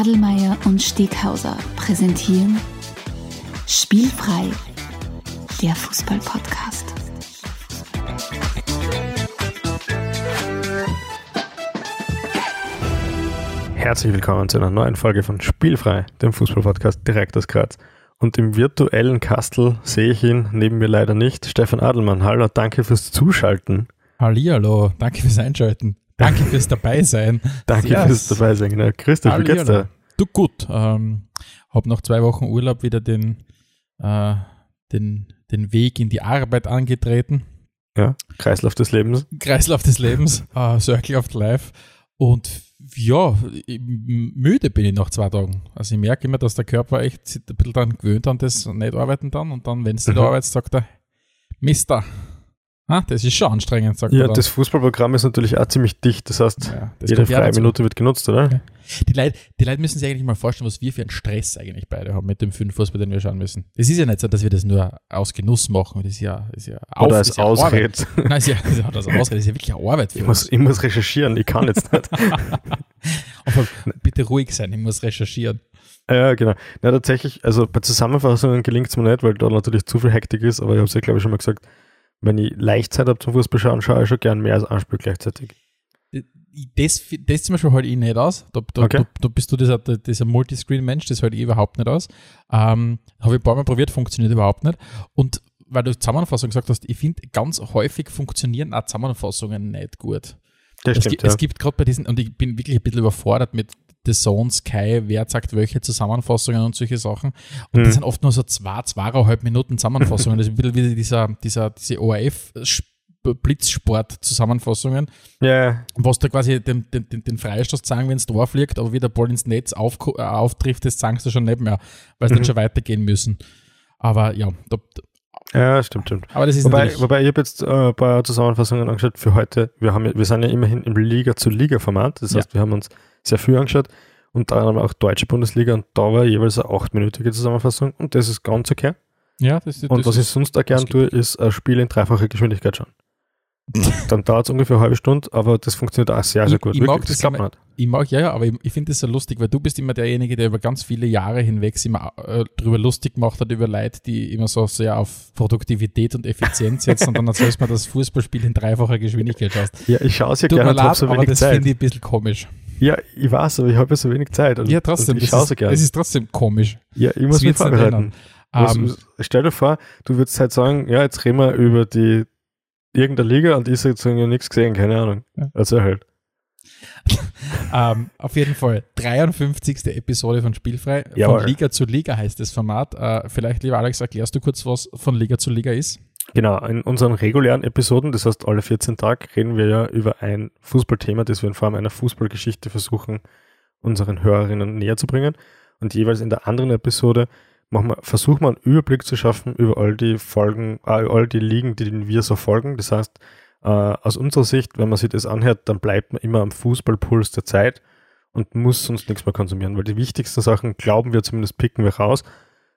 Adelmeier und Steghauser präsentieren Spielfrei, der Fußball-Podcast. Herzlich willkommen zu einer neuen Folge von Spielfrei, dem Fußball-Podcast direkt aus Graz. Und im virtuellen Kastel sehe ich ihn, neben mir leider nicht, Stefan Adelmann. Hallo, danke fürs Zuschalten. Hallihallo, danke fürs Einschalten. Danke fürs Dabeisein. danke Yes. fürs Dabeisein. Genau. Grüß dich, wie geht's dir? Du gut. Ähm, hab nach zwei Wochen Urlaub wieder den, äh, den, den Weg in die Arbeit angetreten. Ja, Kreislauf des Lebens. Kreislauf des Lebens, äh, Circle of Life. Und ja, müde bin ich nach zwei Tagen. Also ich merke immer, dass der Körper echt sich ein bisschen daran gewöhnt an das nicht arbeiten dann. Und dann, wenn es nicht Mhm. arbeitet, sagt er, Mister, ah, das ist schon anstrengend, sagt Ja, er dann. das Fußballprogramm ist natürlich auch ziemlich dicht. Das heißt, Ja, das jede ja freie. Minute wird genutzt, oder? Ja. Die Leute, die Leute müssen sich eigentlich mal vorstellen, was wir für einen Stress eigentlich beide haben mit dem fünf Fußball, den wir schauen müssen. Es ist ja nicht so, dass wir das nur aus Genuss machen. Das ist ja, ist ja Oder auf- als ist ja Ausrede. Arbeit. Nein, ist ja, ist ja das Ausrede, das ist ja wirklich Arbeit für Ich muss, uns. ich muss recherchieren, ich kann jetzt nicht. Aber bitte ruhig sein, ich muss recherchieren. ja, genau. Ja, tatsächlich, also bei Zusammenfassungen gelingt es mir nicht, weil da natürlich zu viel Hektik ist, aber ich habe es ja, glaube ich, schon mal gesagt, wenn ich leicht Zeit habe zum Fußball schauen, schaue ich schon gern mehr als ein Spiel gleichzeitig. Das, das zum Beispiel halte ich nicht aus. Da, da, Okay. da, da bist du dieser, dieser Multiscreen-Mensch, das halte ich überhaupt nicht aus. Ähm, Habe ich ein paar Mal probiert, funktioniert überhaupt nicht. Und weil du Zusammenfassung gesagt hast, ich finde, ganz häufig funktionieren auch Zusammenfassungen nicht gut. Das Es, stimmt, gibt, ja. es gibt gerade bei diesen, und ich bin wirklich ein bisschen überfordert mit The Zone, Sky, wer sagt welche Zusammenfassungen und solche Sachen. Und Mhm. das sind oft nur so zwei, zweieinhalb Minuten Zusammenfassungen. das ist ein bisschen wie dieser, dieser, diese ORF-Blitzsport-Zusammenfassungen, ja, was da quasi den, den, den, den Freistoß zeigen, wenn es Tor fliegt, aber wie der Ball ins Netz auf, äh, auftrifft, das sagen sie schon nicht mehr, weil sie Mhm. dann schon weitergehen müssen. Aber ja, da, ja, stimmt, stimmt. aber das ist Wobei, wobei ich habe jetzt äh, ein paar Zusammenfassungen angeschaut für heute. Wir, haben, ja- wir sind ja immerhin im Liga-zu-Liga-Format. Das Ja. heißt, wir haben uns sehr viel angeschaut. Und dann haben wir auch deutsche Bundesliga und da war jeweils eine achtminütige Zusammenfassung und das ist ganz okay. ja, das, Und das was ich sonst auch gern tue, ist ein Spiel in dreifacher Geschwindigkeit schauen. Dann dauert es ungefähr eine halbe Stunde, aber das funktioniert auch sehr, sehr Ich- gut. ich mag Wirklich, das klappt immer-. Ich mag, ja, ja, aber ich, ich finde das so lustig, weil du bist immer derjenige, der über ganz viele Jahre hinweg immer äh, drüber lustig gemacht hat, über Leute, die immer so sehr auf Produktivität und Effizienz setzen und dann erzählst du mir, das Fußballspiel in dreifacher Geschwindigkeit schaust. Ja, ich schaue es ja gerne leid, so aber wenig das Zeit. finde ich ein bisschen komisch. Ja, ich weiß, aber ich habe ja so wenig Zeit. Und, Ja, trotzdem, Und ich das schaue so gerne. es ist trotzdem komisch. Ja, ich muss Das mich vorbereiten. Was, Ähm, stell dir vor, du würdest halt sagen, ja, jetzt reden wir über die irgendeine Liga und ich ja nichts gesehen, keine Ahnung. Also halt. ähm, auf jeden Fall, 53. Episode von Spielfrei. Jawohl. Von Liga zu Liga heißt das Format. Äh, vielleicht, lieber Alex, erklärst du kurz, was von Liga zu Liga ist? Genau, in unseren regulären Episoden, das heißt alle 14 Tage, reden wir ja über ein Fußballthema, das wir in Form einer Fußballgeschichte versuchen, unseren Hörerinnen näher zu bringen. Und jeweils in der anderen Episode machen wir, versuchen wir einen Überblick zu schaffen über all die Folgen, äh, all die Ligen, die wir so folgen. Das heißt, äh, aus unserer Sicht, wenn man sich das anhört, dann bleibt man immer am Fußballpuls der Zeit und muss sonst nichts mehr konsumieren, weil die wichtigsten Sachen, glauben wir zumindest, picken wir raus.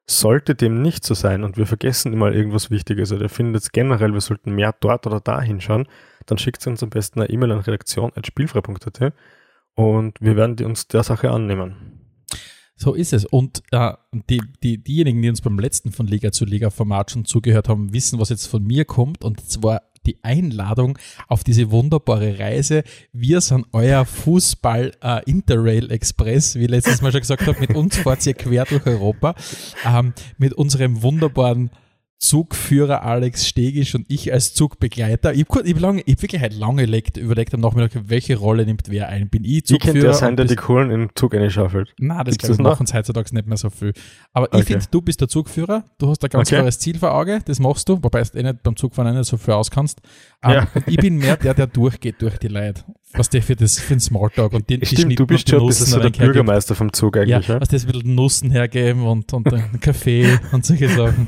Sollte dem nicht so sein und wir vergessen immer irgendwas Wichtiges oder findet generell, wir sollten mehr dort oder da hinschauen, dann schickt uns am besten eine E-Mail an redaktion.spielfrei.at und wir werden uns der Sache annehmen. So ist es. Und äh, die, die, diejenigen, die uns beim letzten von Liga zu Liga Format schon zugehört haben, wissen, was jetzt von mir kommt. Und zwar die Einladung auf diese wunderbare Reise. Wir sind euer Fußball äh, Interrail Express, wie letztes Mal schon gesagt habe. Mit uns fahrt ihr quer durch Europa. Ähm, mit unserem wunderbaren Zugführer Alex Stegisch und ich als Zugbegleiter. Ich habe hab lange, ich hab wirklich halt lange überlegt, überlegt am Nachmittag, welche Rolle nimmt wer ein. Bin ich Ich Zugführer? könnte der sein, der die Kohlen in den Zug reinschaufelt. Nein, das, Gibt's glaub ich, machen sie heutzutage nicht mehr so viel. Aber ich Okay. finde, du bist der Zugführer, du hast ein ganz Okay. klares Ziel vor Auge, das machst du, wobei du eh nicht beim Zugfahren nicht so viel auskannst. Ähm, Ja. und ich bin mehr der, der durchgeht durch die Leute. Was der für, das, für den Smalltalk und die Stimmt, du bist schon ein bisschen Nussen so der. Bürgermeister vom Zug Ja, eigentlich. Ja, was das ein bisschen Nussen hergeben und, und einen Kaffee und solche Sachen.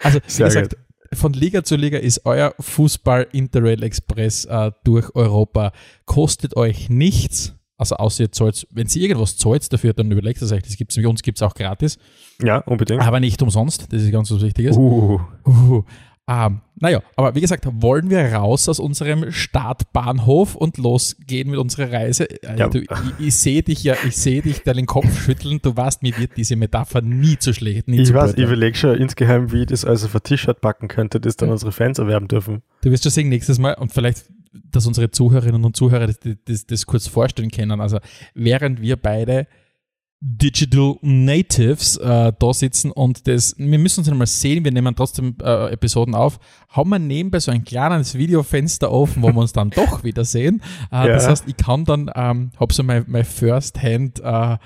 Also, wie Sehr gesagt, von Liga zu Liga ist euer Fußball Interrail Express äh, durch Europa. Kostet euch nichts. Also außer ihr zahlt, wenn ihr irgendwas zahlt dafür, dann überlegt es euch. Das gibt's, bei uns gibt es auch gratis, ja unbedingt. aber nicht umsonst. Das ist ganz was Wichtiges. Uh, Uh, Ähm, naja, aber wie gesagt, wollen wir raus aus unserem Startbahnhof und losgehen mit unserer Reise? Äh, Ja. Du, ich ich sehe dich ja, ich sehe dich deinen Kopf schütteln. Du weißt, mir wird diese Metapher nie zu schlecht, nie Ich zu weiß, ich blöd überlege schon insgeheim, wie ich das also für T-Shirt backen könnte, das dann Ja. unsere Fans erwerben dürfen. Du wirst schon sehen nächstes Mal und vielleicht, dass unsere Zuhörerinnen und Zuhörer das, das, das kurz vorstellen können. Also während wir beide Digital Natives äh, da sitzen und das, wir müssen uns einmal sehen, wir nehmen trotzdem äh, Episoden auf, haben wir nebenbei so ein kleines Videofenster offen, wo wir uns dann doch wieder sehen. Äh, Ja. Das heißt, ich kann dann, ähm, habe so mein, mein First-Hand äh,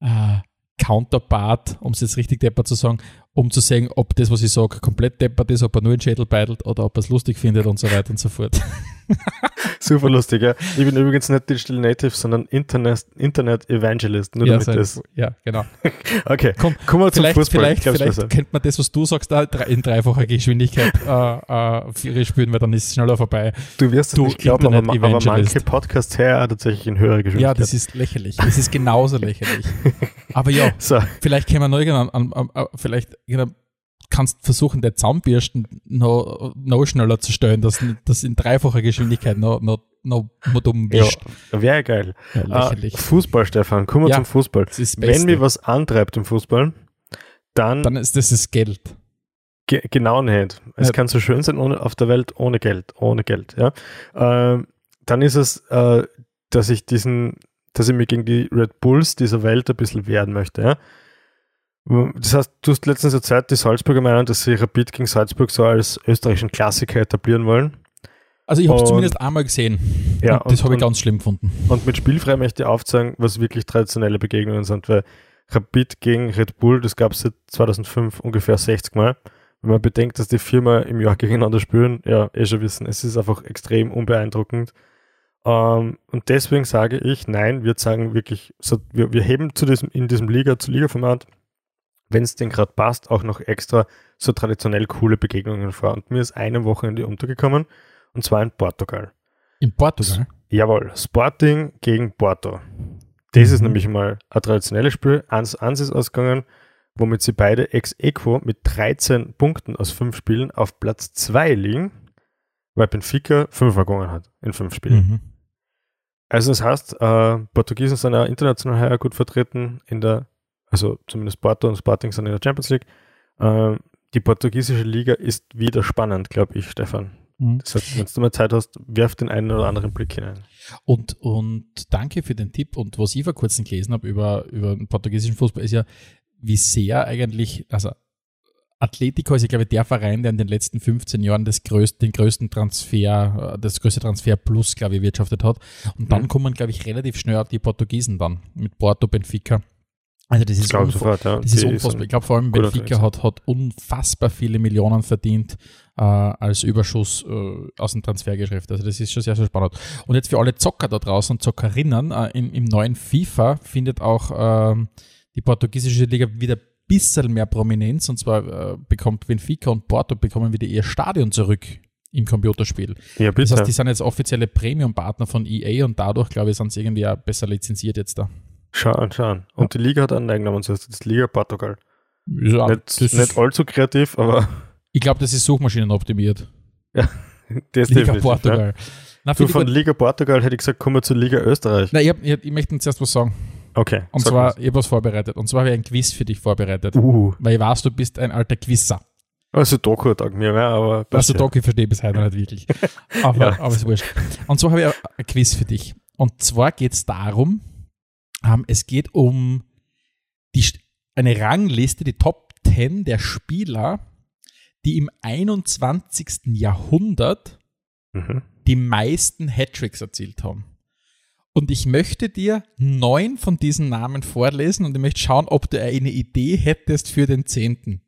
äh, Counterpart, um es jetzt richtig deppert zu sagen, um zu sehen, ob das, was ich sage, komplett deppert ist, ob er nur den Schädel beitelt oder ob er es lustig findet und so weiter und so fort. Super lustig, ja. Ich bin übrigens nicht Digital Native, sondern Internet, Internet Evangelist. Nur ja, damit sein- das. ja, genau. Okay, Komm, kommen wir zum Vielleicht, Fußball. vielleicht, vielleicht besser. könnte man das, was du sagst, drei- in dreifacher Geschwindigkeit äh, äh, spüren, weil dann ist es schneller vorbei. Du wirst es du nicht glauben, aber, aber manche Podcasts her tatsächlich in höherer Ja, Geschwindigkeit. das ist lächerlich. Das ist genauso lächerlich. Aber ja, so, vielleicht können wir an, an, vielleicht genau, kannst versuchen, der Zahnbürsten noch, noch schneller zu stellen, dass das in dreifacher Geschwindigkeit noch, noch, noch dumm ja, wischt. wäre geil. Ja, lächerlich. Fußball, Stefan, kommen wir Ja, zum Fußball. Wenn mir was antreibt im Fußball, dann, dann ist das das Geld. ge genau nicht. Es Ja. kann so schön sein ohne, auf der Welt ohne Geld, ohne Geld. Ja? Ähm, dann ist es, äh, dass ich diesen, dass ich mich gegen die Red Bulls dieser Welt ein bisschen wehren möchte. Ja? Das heißt, du hast letztens erzählt, die Salzburger meinen, dass sie Rapid gegen Salzburg so als österreichischen Klassiker etablieren wollen. Also ich habe es zumindest einmal gesehen. Ja, und das habe ich ganz schlimm gefunden. Und mit Spielfrei möchte ich aufzeigen, was wirklich traditionelle Begegnungen sind, weil Rapid gegen Red Bull, das gab es seit 2005 ungefähr 60 Mal. Wenn man bedenkt, dass die viermal im Jahr gegeneinander spielen, ja, eh schon wissen, es ist einfach extrem unbeeindruckend. Ähm, und deswegen sage ich, nein, wir sagen wirklich, wir, wir heben zu diesem, in diesem Liga, zu Liga-Format, wenn es denn gerade passt, auch noch extra so traditionell coole Begegnungen vor. Und mir ist eine Wochenende untergekommen, und zwar in Portugal. In Portugal. Jawohl, Sporting gegen Porto. Das ist Mhm. nämlich mal ein traditionelles Spiel. 1-1 ist ausgegangen, womit sie beide ex equo mit 13 Punkten aus 5 Spielen auf Platz 2 liegen, weil Benfica 5 gewonnen hat in 5 Spielen. Mhm. Also das heißt, äh, Portugiesen sind ja international gut vertreten in der, also zumindest Porto und Sporting sind in der Champions League. Äh, die portugiesische Liga ist wieder spannend, glaube ich, Stefan. Mhm. Das heißt, wenn du mal Zeit hast, werf den einen oder anderen Blick hinein. Und, und danke für den Tipp. Und was ich vor kurzem gelesen habe über, über den portugiesischen Fußball, ist ja, wie sehr eigentlich, also Atletico ist ja, glaube ich, der Verein, der in den letzten 15 Jahren das größte, den größten Transfer, äh, das größte Transfer plus, glaube ich, wirtschaftet hat. Und dann Mhm. kommen, glaube ich, relativ schnell auch die Portugiesen dann mit Porto, Benfica. Also das ist, unver- sofort, ja. das ist unfassbar. Ich glaube vor allem Benfica hat, hat unfassbar viele Millionen verdient äh, als Überschuss äh, aus dem Transfergeschäft. Also das ist schon sehr, sehr spannend. Und jetzt für alle Zocker da draußen und Zockerinnen, äh, im, im neuen FIFA findet auch ähm, die portugiesische Liga wieder ein bisschen mehr Prominenz. Und zwar äh, bekommt Benfica und Porto bekommen wieder ihr Stadion zurück im Computerspiel. Ja, Das bitte. heißt, die sind jetzt offizielle Premium-Partner von EA und dadurch, glaube ich, sind sie irgendwie auch besser lizenziert jetzt da. Schau an, schau an. Und die Liga hat einen Eigennamen, das heißt das Liga Portugal. Ja, nicht, das ist- nicht allzu kreativ, aber Ich glaube, das ist suchmaschinenoptimiert. das ist Liga definitiv, Ja. Portugal. Na, Du von. Liga Portugal hätte ich gesagt, kommen wir zur Liga Österreich. Na, ich, hab, ich, ich möchte uns erst was sagen. Okay. Und zwar, was. ich habe was vorbereitet. Und zwar habe ich ein Quiz für dich vorbereitet. Uh, Weil ich weiß, du bist ein alter Quizzer. also Doku taugt mir mehr, aber Also, ja. Doc, ich verstehe bis heute noch nicht wirklich. Aber, Ja. aber ist wurscht. Und zwar habe ich ein Quiz für dich. Und zwar geht es darum, ähm, es geht um die, eine Rangliste, die Top 10 der Spieler, die im 21. Jahrhundert Mhm. die meisten Hattricks erzielt haben. Und ich möchte dir neun von diesen Namen vorlesen und ich möchte schauen, ob du eine Idee hättest für den zehnten.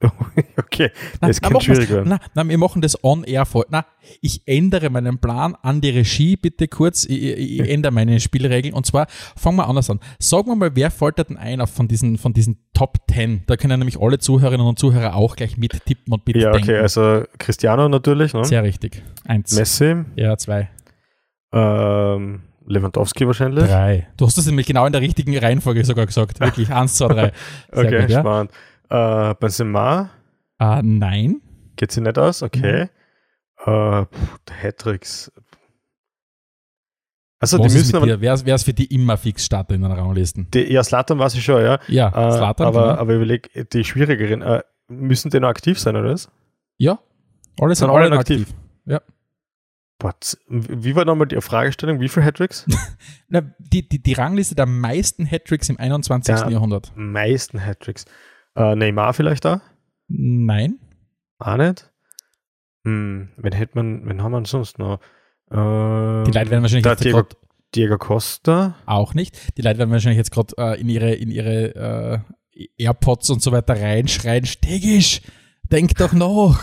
okay, Na, das na, machen schwierig na, na, wir machen das on air vor. Na, ich ändere meinen Plan an die Regie, bitte kurz. Ich, ich, ich ändere meine Spielregeln. Und zwar fangen wir anders an. Sagen wir mal, wer foltert denn ein auf von diesen, von diesen Top 10? Da können nämlich alle Zuhörerinnen und Zuhörer auch gleich mittippen und mitdenken. Ja, okay, also Cristiano natürlich, ne? Sehr richtig. Eins. Messi, Ja, zwei. ähm, Lewandowski wahrscheinlich. Drei. Du hast das nämlich genau in der richtigen Reihenfolge sogar gesagt. Wirklich. Eins, zwei, drei. Sehr okay, gut, ja. spannend. Äh, Benzema, Äh, nein. Geht sie nicht aus? Okay. Mhm. Äh, Hattricks. Also, Was die müssen aber. Wer, wer ist für die immer fix Starter in den Ranglisten? Die, ja, Slatan weiß ich schon, ja. Ja, Äh, Zlatan, aber, genau. aber überleg, die schwierigeren, äh, müssen die noch aktiv sein, oder was? Ja, alle sind Sind alle aktiv. aktiv. Boah, z- wie war nochmal die Fragestellung? Wie viele Hattricks? Na, die, die, die Rangliste der meisten Hattricks im 21. Ja. Jahrhundert. meisten Hattricks. Äh, Neymar vielleicht da? Nein. Auch nicht? Hm, wen hätte man, wen haben wir sonst noch? Äh, Die Leute werden wahrscheinlich der jetzt Diego, gerade Diego Costa. auch nicht. Die Leute werden wahrscheinlich jetzt gerade äh, in ihre, in ihre äh, AirPods und so weiter reinschreien. Stegisch, denk doch noch.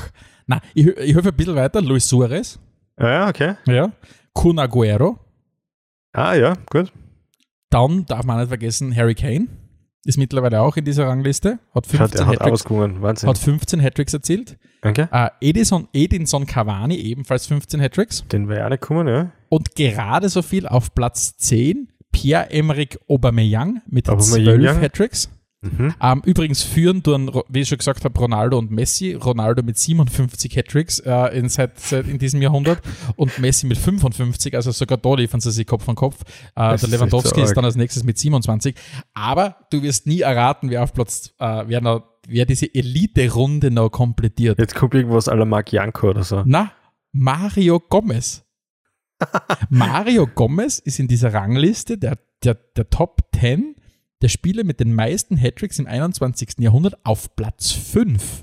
Na, ich, ich helfe ein bisschen weiter. Luis Suarez. Ja, ja, okay. Ja. Kun Aguero. Ah, ja, gut. Dann darf man nicht vergessen, Harry Kane ist mittlerweile auch in dieser Rangliste. Hat Schaut, 15 er hat Hattricks, ausgegangen. Wahnsinn. hat 15 Hattricks erzielt. okay. Äh, Edison, Edinson Cavani ebenfalls 15 Hattricks. Den wäre ja nicht gekommen, ja. Und gerade so viel auf Platz 10 Pierre-Emerick Aubameyang mit Aubameyang. 12 Hattricks. Mhm. Ähm, übrigens führen Ro- wie ich schon gesagt habe, Ronaldo und Messi. Ronaldo mit 57 Hattricks äh, in, seit, seit in diesem Jahrhundert und Messi mit 55, also sogar da liefern sie sich Kopf an Kopf. Äh, der ist Lewandowski so ist dann als nächstes mit 27. Aber du wirst nie erraten, wer auf Platz, äh, wer, noch, wer diese Elite-Runde noch komplettiert. Jetzt kommt irgendwas à la Marc Janko oder so. Na, Mario Gomez. Mario Gomez ist in dieser Rangliste der, der, der Top 10 der Spieler mit den meisten Hattricks im 21. Jahrhundert auf Platz 5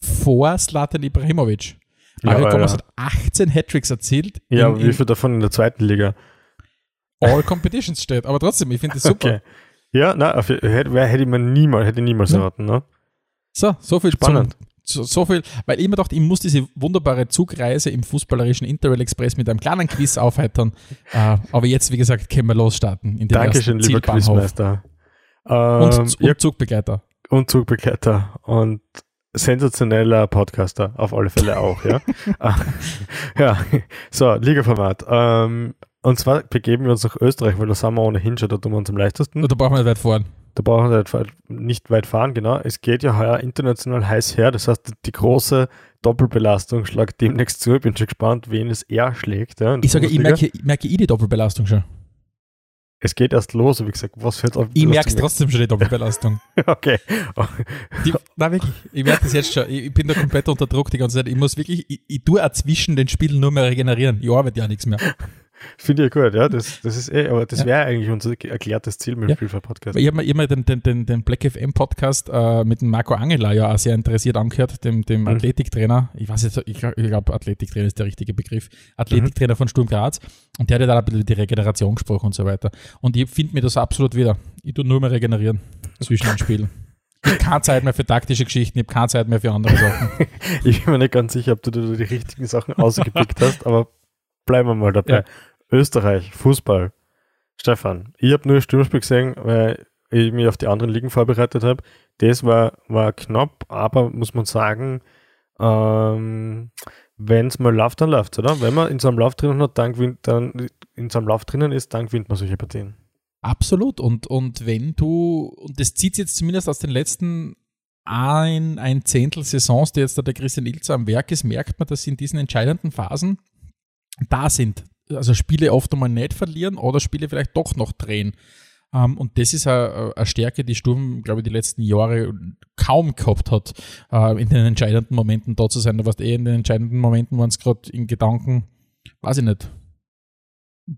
vor Slatan Ibrahimovic. Mario Ja, Gomez ja. hat 18 Hattricks erzielt Ja, in, wie viel davon in der zweiten Liga? All Competitions steht. Aber trotzdem, ich finde das super. Okay. Ja, na, hätte, hätte ich mir niemals, hätte niemals Ja. erraten, ne? So, so viel Spannend. Zum, so, so viel, weil ich immer dachte, ich muss diese wunderbare Zugreise im fußballerischen Interrail Express mit einem kleinen Quiz aufheitern. äh, aber jetzt, wie gesagt, können wir losstarten. In den Dankeschön, lieber Zielbahnhof. Quizmeister. Ähm, Und, und ja, Zugbegleiter. und Zugbegleiter und sensationeller Podcaster, auf alle Fälle auch, ja. Ah, ja, so, Ligaformat. Ähm, und zwar begeben wir uns nach Österreich, weil da sind wir ohnehin schon, da tun wir uns am leichtesten. Und da brauchen wir nicht weit fahren. Da brauchen wir nicht weit- fahren, genau. Es geht ja heuer international heiß her, das heißt, die große Doppelbelastung schlägt demnächst zu. Ich bin schon gespannt, wen es eher schlägt. Ja, Ich sage, ich merke, merke ich die Doppelbelastung schon. Es geht erst los, wie gesagt, was für eine Ich merke es trotzdem schon, die Doppelbelastung. Okay. Die, nein, wirklich. Ich merke das jetzt schon. Ich, ich bin da komplett unter Druck die ganze Zeit. Ich muss wirklich, ich, ich tue auch zwischen den Spielen nur mehr regenerieren. Ich arbeite ja nichts mehr. Finde ich gut, ja. Das, das ist eh, aber das Ja. wäre eigentlich unser erklärtes Ziel mit dem Ja. Spielfall-Podcast. Weil ich habe mir immer den, den, den, den Black FM Podcast äh, mit dem Marco Angela ja auch sehr interessiert angehört, dem, dem Mhm. Athletiktrainer. Ich weiß jetzt, ich, ich glaube, Athletiktrainer ist der richtige Begriff. Athletiktrainer von Sturm Graz. Und der hat ja dann ein bisschen die Regeneration gesprochen und so weiter. Und ich finde mir das absolut wieder. Ich tue nur mehr regenerieren zwischen den Spielen. Ich habe keine Zeit mehr für taktische Geschichten, ich habe keine Zeit mehr für andere Sachen. Ich bin mir nicht ganz sicher, ob du dir die richtigen Sachen ausgepickt hast, aber bleiben wir mal dabei. Ja. Österreich, Fußball. Stefan, ich habe nur ein Sturmspiel gesehen, weil ich mich auf die anderen Ligen vorbereitet habe. Das war, war knapp, aber muss man sagen, ähm, wenn es mal läuft, dann läuft oder? Wenn man in so einem Lauf drinnen hat, dann gewinnt, dann in so einem Lauf drinnen ist, dann gewinnt man solche Partien. Absolut. Und, und wenn du, und das zieht jetzt zumindest aus den letzten ein, ein Zehntel Saisons, die jetzt da der Christian Ilzer am Werk ist, merkt man, dass sie in diesen entscheidenden Phasen da sind. Also Spiele oft einmal nicht verlieren oder Spiele vielleicht doch noch drehen. Ähm, und das ist eine, Stärke, die Sturm, glaube ich, die letzten Jahre kaum gehabt hat, äh, in den entscheidenden Momenten da zu sein. Du warst eh in den entscheidenden Momenten, waren es gerade in Gedanken, weiß ich nicht,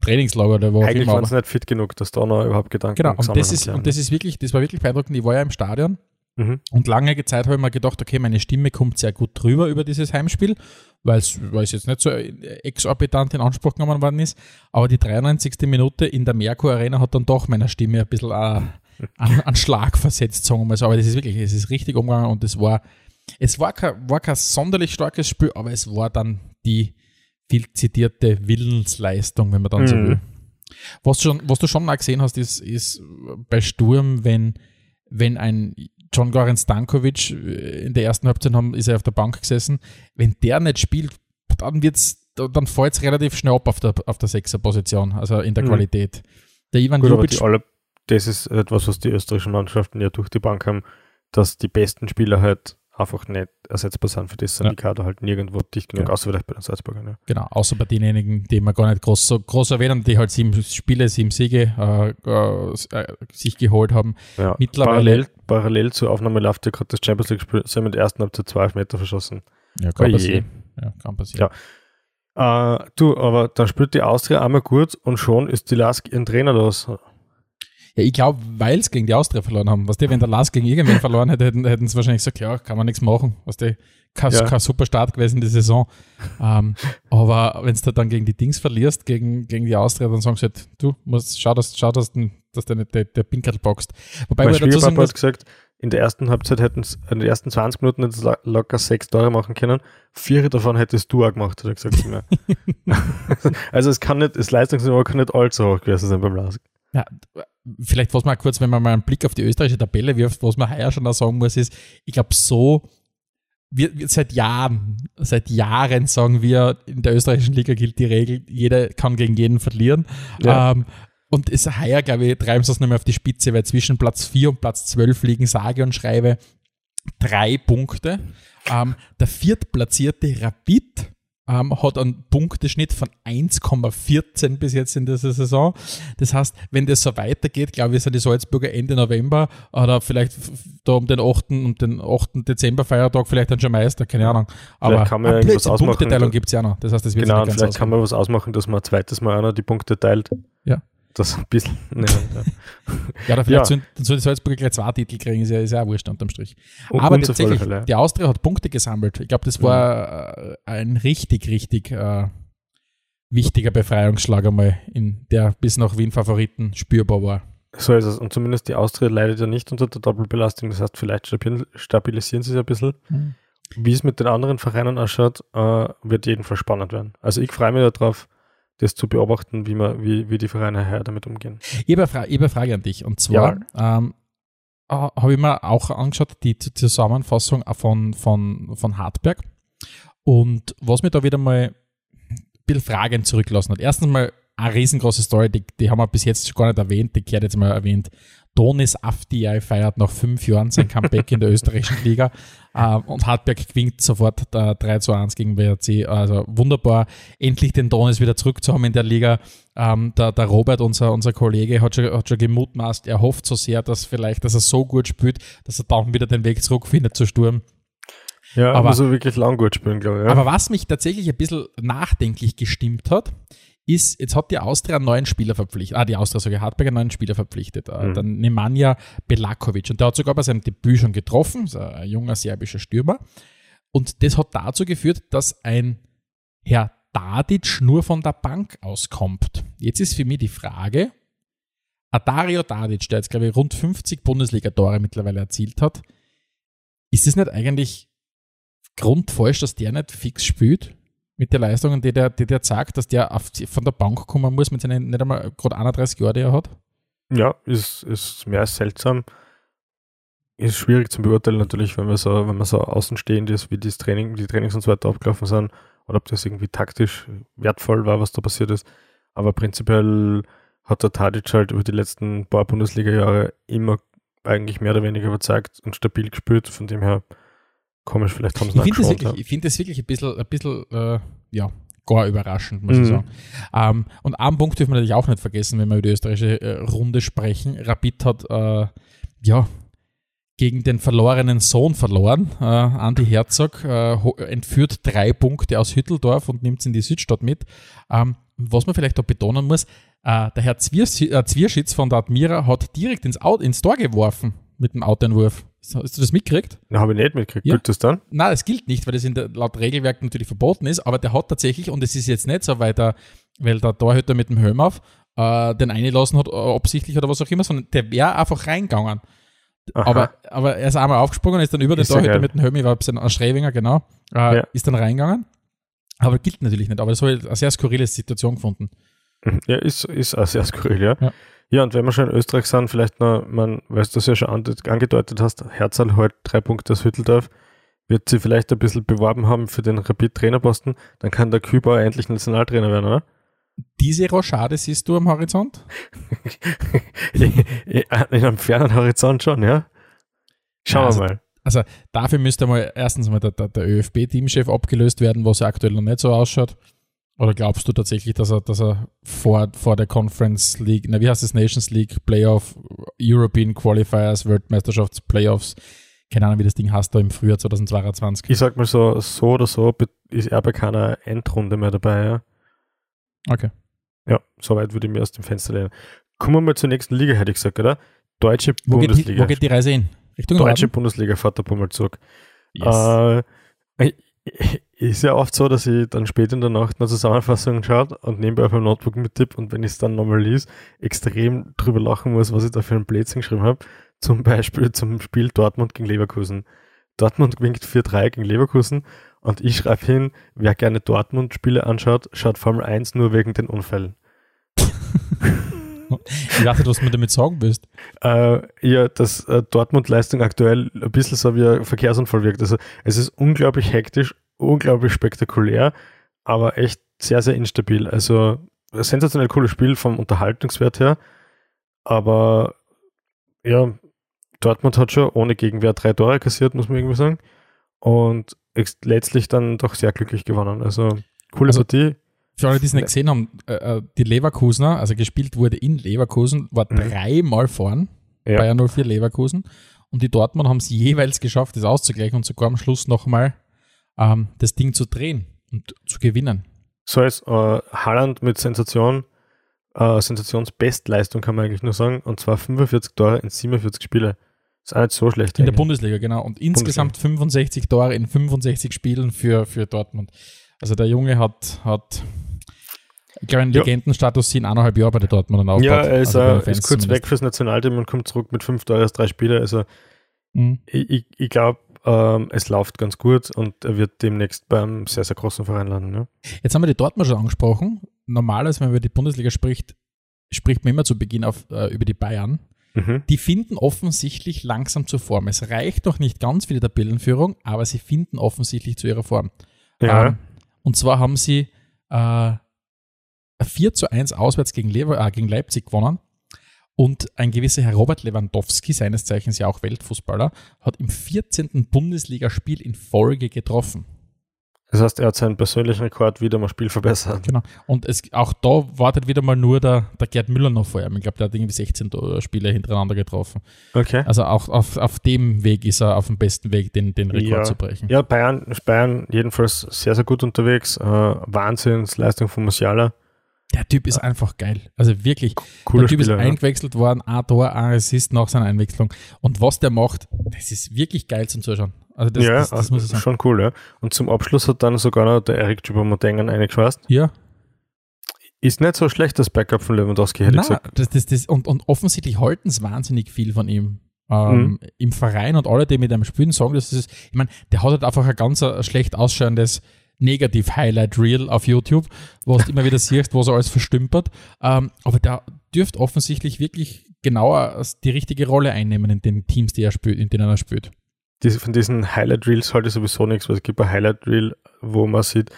Trainingslager oder wo Eigentlich waren sie nicht fit genug, dass da noch überhaupt Gedanken Genau, und das, ist, haben. und das ist wirklich, das war wirklich beeindruckend. Ich war ja im Stadion Mhm. und lange Zeit habe ich mir gedacht, okay, meine Stimme kommt sehr gut drüber über dieses Heimspiel, weil es jetzt nicht so exorbitant in Anspruch genommen worden ist. Aber die 93. Minute in der Merkur Arena hat dann doch meiner Stimme ein bisschen äh, an, an Schlag versetzt, sagen wir mal so. Aber das ist wirklich, es ist richtig umgegangen und es war, es war kein, war kein sonderlich starkes Spiel, aber es war dann die viel zitierte Willensleistung, wenn man dann so Mhm. will. Was, schon, was du schon mal gesehen hast, ist, ist bei Sturm, wenn, wenn ein John Goran Stankovic äh, in der ersten Halbzeit haben, ist er auf der Bank gesessen, wenn der nicht spielt, dann wird's, dann fällt es relativ schnell ab auf der, auf der Sechser-Position, also in der Mhm. Qualität. Der Ivan Gut, Ljubic, alle, das ist etwas, was die österreichischen Mannschaften ja durch die Bank haben, dass die besten Spieler halt einfach nicht ersetzbar sind. Für das sind Ja. halt nirgendwo dicht genug, Ja. außer vielleicht bei den Salzburgern. Ja. Genau, außer bei denjenigen, die wir gar nicht groß, so groß erwähnen, die halt sieben Spiele, sieben Siege äh, äh, sich geholt haben. Ja. Mittlerweile- Parallel, parallel zur Aufnahme läuft ja gerade das Champions League-Spiel. Sie haben mit der ersten Halbzeit 12 Meter verschossen. Ja, kann Oje. passieren. Ja, kann passieren. Äh, du, aber dann spielt die Austria einmal gut und schon ist die Lask ihren Trainer los. Ja, ich glaube, weil sie gegen die Austria verloren haben. Was die, wenn der Lars gegen irgendwen verloren hätte, hätten, sie wahrscheinlich gesagt, ja, kann man nichts machen. Was die, kein, Ja. kein super Start gewesen in die Saison. ähm, aber wenn du dann gegen die Dings verlierst, gegen, gegen die Austria, dann sagen sie halt, du musst, schau, dass, schau, dass, du- dass du nicht der, der Pinkerl boxt. Wobei mein Schwiegerpapa hat gesagt, in der ersten Halbzeit hätten sie, in den ersten 20 Minuten hätten sie lo- locker sechs Tore machen können. Vier davon hättest du auch gemacht, hat er gesagt. also es kann nicht, das Leistungsniveau kann nicht allzu hoch gewesen sein beim Lask. Ja, vielleicht was man kurz, wenn man mal einen Blick auf die österreichische Tabelle wirft, was man heuer schon auch sagen muss, ist, ich glaube, so, wir, wir seit Jahren, seit Jahren sagen wir, in der österreichischen Liga gilt die Regel, jeder kann gegen jeden verlieren. Ja. Ähm, und ist heuer, glaube ich, treiben sie es nicht mehr auf die Spitze, weil zwischen Platz 4 und Platz 12 liegen sage und schreibe drei Punkte. Ähm, der viertplatzierte Rapid ähm, hat einen Punkteschnitt von 1,14 bis jetzt in dieser Saison. Das heißt, wenn das so weitergeht, glaube ich, sind die Salzburger Ende November oder vielleicht da um den 8. um den 8. Dezember Feiertag vielleicht dann schon Meister, keine Ahnung. Aber kann man irgendwas ausmachen, Punkteteilung gibt es ja noch. Das heißt, das wird Genau, vielleicht kann ausgehen. man was ausmachen, dass man ein zweites Mal einer die Punkte teilt. Ja. Das ein bisschen. Ja. Ja, oder vielleicht Ja. soll die Salzburger gleich zwei Titel kriegen, ist ja, ist ja auch wurscht unterm Strich. Und Aber auf alle tatsächlich, Fälle. die Austria hat Punkte gesammelt. Ich glaube, das war äh, ein richtig, richtig äh, wichtiger Befreiungsschlag einmal, in der bis nach Wien Favoriten spürbar war. So ist es. Und zumindest die Austria leidet ja nicht unter der Doppelbelastung. Das heißt, vielleicht stabil- stabilisieren sie sich ein bisschen. Wie es mit den anderen Vereinen ausschaut, äh, wird jedenfalls spannend werden. Also ich freue mich darauf, das zu beobachten, wie, man, wie, wie die Vereine her damit umgehen. Ich habe eine, Fra eine Frage an dich. Und zwar ähm, äh, habe ich mir auch angeschaut, die Zusammenfassung von, von, von Hartberg. Und was mir da wieder mal ein bisschen Fragen zurückgelassen hat. Erstens mal eine riesengroße Story, die, die haben wir bis jetzt gar nicht erwähnt, die gehört jetzt mal erwähnt. Donis Afdiay feiert nach fünf Jahren sein Comeback in der österreichischen Liga äh, und Hartberg gewinnt sofort äh, 3 zu 1 gegen WRC. Also wunderbar, endlich den Donis wieder zurückzuhaben in der Liga. Ähm, der, der Robert, unser, unser Kollege, hat schon, hat schon gemutmaßt, er hofft so sehr, dass vielleicht, dass er so gut spielt, dass er dann wieder den Weg zurückfindet zu Sturm. Ja, Aber- aber so wirklich lang gut spielen, glaube ich. Ja. Aber was mich tatsächlich ein bisschen nachdenklich gestimmt hat, ist, jetzt hat die Austria einen neuen Spieler verpflichtet, ah, die Austria sogar Hartberg einen neuen Spieler verpflichtet, äh, Mhm. der Nemanja Belakovic. Und der hat sogar bei seinem Debüt schon getroffen, ist ein junger serbischer Stürmer. Und das hat dazu geführt, dass ein Herr Tadic nur von der Bank auskommt. Jetzt ist für mich die Frage, ein Dario Tadic, der jetzt, glaube ich, rund 50 Bundesliga-Tore mittlerweile erzielt hat, ist es nicht eigentlich grundfalsch, dass der nicht fix spielt mit den Leistungen, die der, die der sagt, dass der auf, von der Bank kommen muss mit seinen nicht einmal gerade 31 Jahren, die er hat? Ja, ist, ist mehr als seltsam. Ist schwierig zu beurteilen natürlich, wenn wir so, wenn man so außenstehend ist, wie das Training, die Trainings und so weiter abgelaufen sind, oder ob das irgendwie taktisch wertvoll war, was da passiert ist. Aber prinzipiell hat der Tadic halt über die letzten paar Bundesliga-Jahre immer eigentlich mehr oder weniger überzeugt und stabil gespielt. Von dem her komisch, vielleicht haben sie Ich finde das, wirklich- ich find das wirklich ein bisschen, ein bisschen äh, ja, gar überraschend, muss Mhm. ich sagen. Ähm, und einen Punkt dürfen wir natürlich auch nicht vergessen, wenn wir über die österreichische äh, Runde sprechen. Rapid hat äh, ja gegen den verlorenen Sohn verloren. Äh, Andi Herzog äh, entführt drei Punkte aus Hütteldorf und nimmt es in die Südstadt mit. Ähm, was man vielleicht auch betonen muss, äh, der Herr äh, Zwierschitz von der Admira hat direkt ins, Au ins Tor geworfen mit dem Autoentwurf. Hast du das mitgekriegt? Na, habe ich nicht mitgekriegt. Ja. Gilt das dann? Nein, es gilt nicht, weil das in der, laut Regelwerk natürlich verboten ist, aber der hat tatsächlich, und es ist jetzt nicht so, weil der, weil der Torhüter mit dem Helm auf äh, den eingelassen hat, äh, absichtlich oder was auch immer, sondern der wäre einfach reingegangen. Aha. Aber, aber er ist einmal aufgesprungen, ist dann über den Ist Torhüter mit dem Helm, ich war ein ein Schrevinger, genau, äh, Ja. ist dann reingegangen. Aber gilt natürlich nicht, aber das habe ich eine sehr skurrile Situation gefunden. Mhm. Ja, ist, ist auch sehr skurril, ja. Ja. Ja. und wenn wir schon in Österreich sind, vielleicht noch, man, weil du das ja schon angedeutet hast, Herzl halt drei Punkte aus Hütteldorf, wird sie vielleicht ein bisschen beworben haben für den Rapid-Trainerposten, dann kann der Kübauer endlich Nationaltrainer werden, oder? Diese Rochade siehst du am Horizont? in einem fernen Horizont schon, ja. Schauen Also, wir mal. Also dafür müsste mal erstens mal der, der, der ÖFB-Teamchef abgelöst werden, was er aktuell noch nicht so ausschaut. Oder glaubst du tatsächlich, dass er, dass er vor, vor der Conference League, na wie heißt es, Nations League, Playoff, European Qualifiers, Weltmeisterschafts, Playoffs, keine Ahnung, wie das Ding heißt, da im Frühjahr 2022? Ich sag mal so, so oder so ist er bei keiner Endrunde mehr dabei, ja. Okay. Ja, soweit würde ich mir aus dem Fenster lehnen. Kommen wir mal zur nächsten Liga, hätte ich gesagt, oder? Deutsche Wo geht, die, Bundesliga. wo geht die Reise hin? Richtung Deutsche Norden? Bundesliga fährt der Bummel zurück. Yes. Äh, ist ja oft so, dass ich dann spät in der Nacht eine Zusammenfassung schaue und nebenbei auf meinem Notebook mittippe und wenn ich es dann nochmal lese, extrem drüber lachen muss, was ich da für einen Blödsinn geschrieben habe. Zum Beispiel zum Spiel Dortmund gegen Leverkusen. Dortmund gewinnt 4-3 gegen Leverkusen und ich schreibe hin, wer gerne Dortmund-Spiele anschaut, schaut Formel 1 nur wegen den Unfällen. Ich nicht, was du mir damit sagen willst. Äh, ja, dass äh, Dortmund-Leistung aktuell ein bisschen so wie ein Verkehrsunfall wirkt. Also es ist unglaublich hektisch, unglaublich spektakulär, aber echt sehr, sehr instabil. Also sensationell cooles Spiel vom Unterhaltungswert her, aber ja, Dortmund hat schon ohne Gegenwehr drei Tore kassiert, muss man irgendwie sagen. Und letztlich dann doch sehr glücklich gewonnen. Also coole Also, Partie. Für alle, die es nicht gesehen haben, äh, äh, die Leverkusener, also gespielt wurde in Leverkusen, war Mhm. dreimal vorn, Ja. Bayern 04 Leverkusen. Und die Dortmund haben es jeweils geschafft, das auszugleichen und sogar am Schluss nochmal ähm, das Ding zu drehen und zu gewinnen. So ist äh, Haaland mit Sensation, äh, Sensationsbestleistung kann man eigentlich nur sagen, und zwar 45 Tore in 47 Spiele. Ist auch nicht so schlecht. In der eigentlich. Bundesliga, genau. Und insgesamt 65 Tore in 65 Spielen für, für Dortmund. Also der Junge hat, hat ich glaube, einen Ja. Legendenstatus in eineinhalb Jahren bei der Dortmund aufgebaut. ja, er ist, Also äh, ist kurz zumindest. weg fürs Nationalteam und kommt zurück mit fünf Tore aus drei Spiele. Also Mhm. ich, ich, ich glaube, ähm, es läuft ganz gut und er wird demnächst beim sehr, sehr großen Verein landen. Ne? Jetzt haben wir die Dortmund schon angesprochen. Normalerweise, wenn man über die Bundesliga spricht, spricht man immer zu Beginn auf, äh, über die Bayern. Mhm. Die finden offensichtlich langsam zur Form. Es reicht noch nicht ganz für die Tabellenführung, aber sie finden offensichtlich zu ihrer Form. Ja, Ähm, und zwar haben sie äh, 4 zu 1 auswärts gegen, Lever äh, gegen Leipzig gewonnen. Und ein gewisser Herr Robert Lewandowski, seines Zeichens ja auch Weltfußballer, hat im 14. Bundesligaspiel in Folge getroffen. das heißt, er hat seinen persönlichen Rekord wieder mal Spiel verbessert. Genau. Und es, auch da wartet wieder mal nur der, der Gerd Müller noch vor ihm. Ich glaube, der hat irgendwie 16 Spiele hintereinander getroffen. Okay. Also auch auf, auf dem Weg ist er auf dem besten Weg, den, den Rekord Ja. zu brechen. Ja, Bayern, Bayern jedenfalls sehr, sehr gut unterwegs. Äh, Wahnsinnsleistung von Musiala. Der Typ ist einfach geil. Also wirklich. Cooler der Typ Spieler. ist ja. eingewechselt worden, ein Tor, ein Assist nach seiner Einwechslung. Und was der macht, das ist wirklich geil zum Zuschauen. Also das, ja, das, das also muss ich sagen. schon cool, ja. Und zum Abschluss hat dann sogar noch der Erik Choupo-Moting eingeschweißt. Ja, Ist nicht so schlecht, das Backup von Lewandowski, hätte ich Nein, gesagt. das, das, das, und, und offensichtlich halten es wahnsinnig viel von ihm. Ähm, Mhm. Im Verein und alle, die mit einem spielen, sagen, dass das ist, ich meine, der hat halt einfach ein ganz äh, schlecht ausschauendes Negativ-Highlight-Reel auf YouTube, wo du immer wieder siehst, wo er alles verstümpert. Ähm, aber der dürfte offensichtlich wirklich genauer die richtige Rolle einnehmen in den Teams, die er spielt, in denen er spielt. Diese, von diesen Highlight-Reels halte ich sowieso nichts, weil es gibt ein Highlight-Reel, wo man sieht,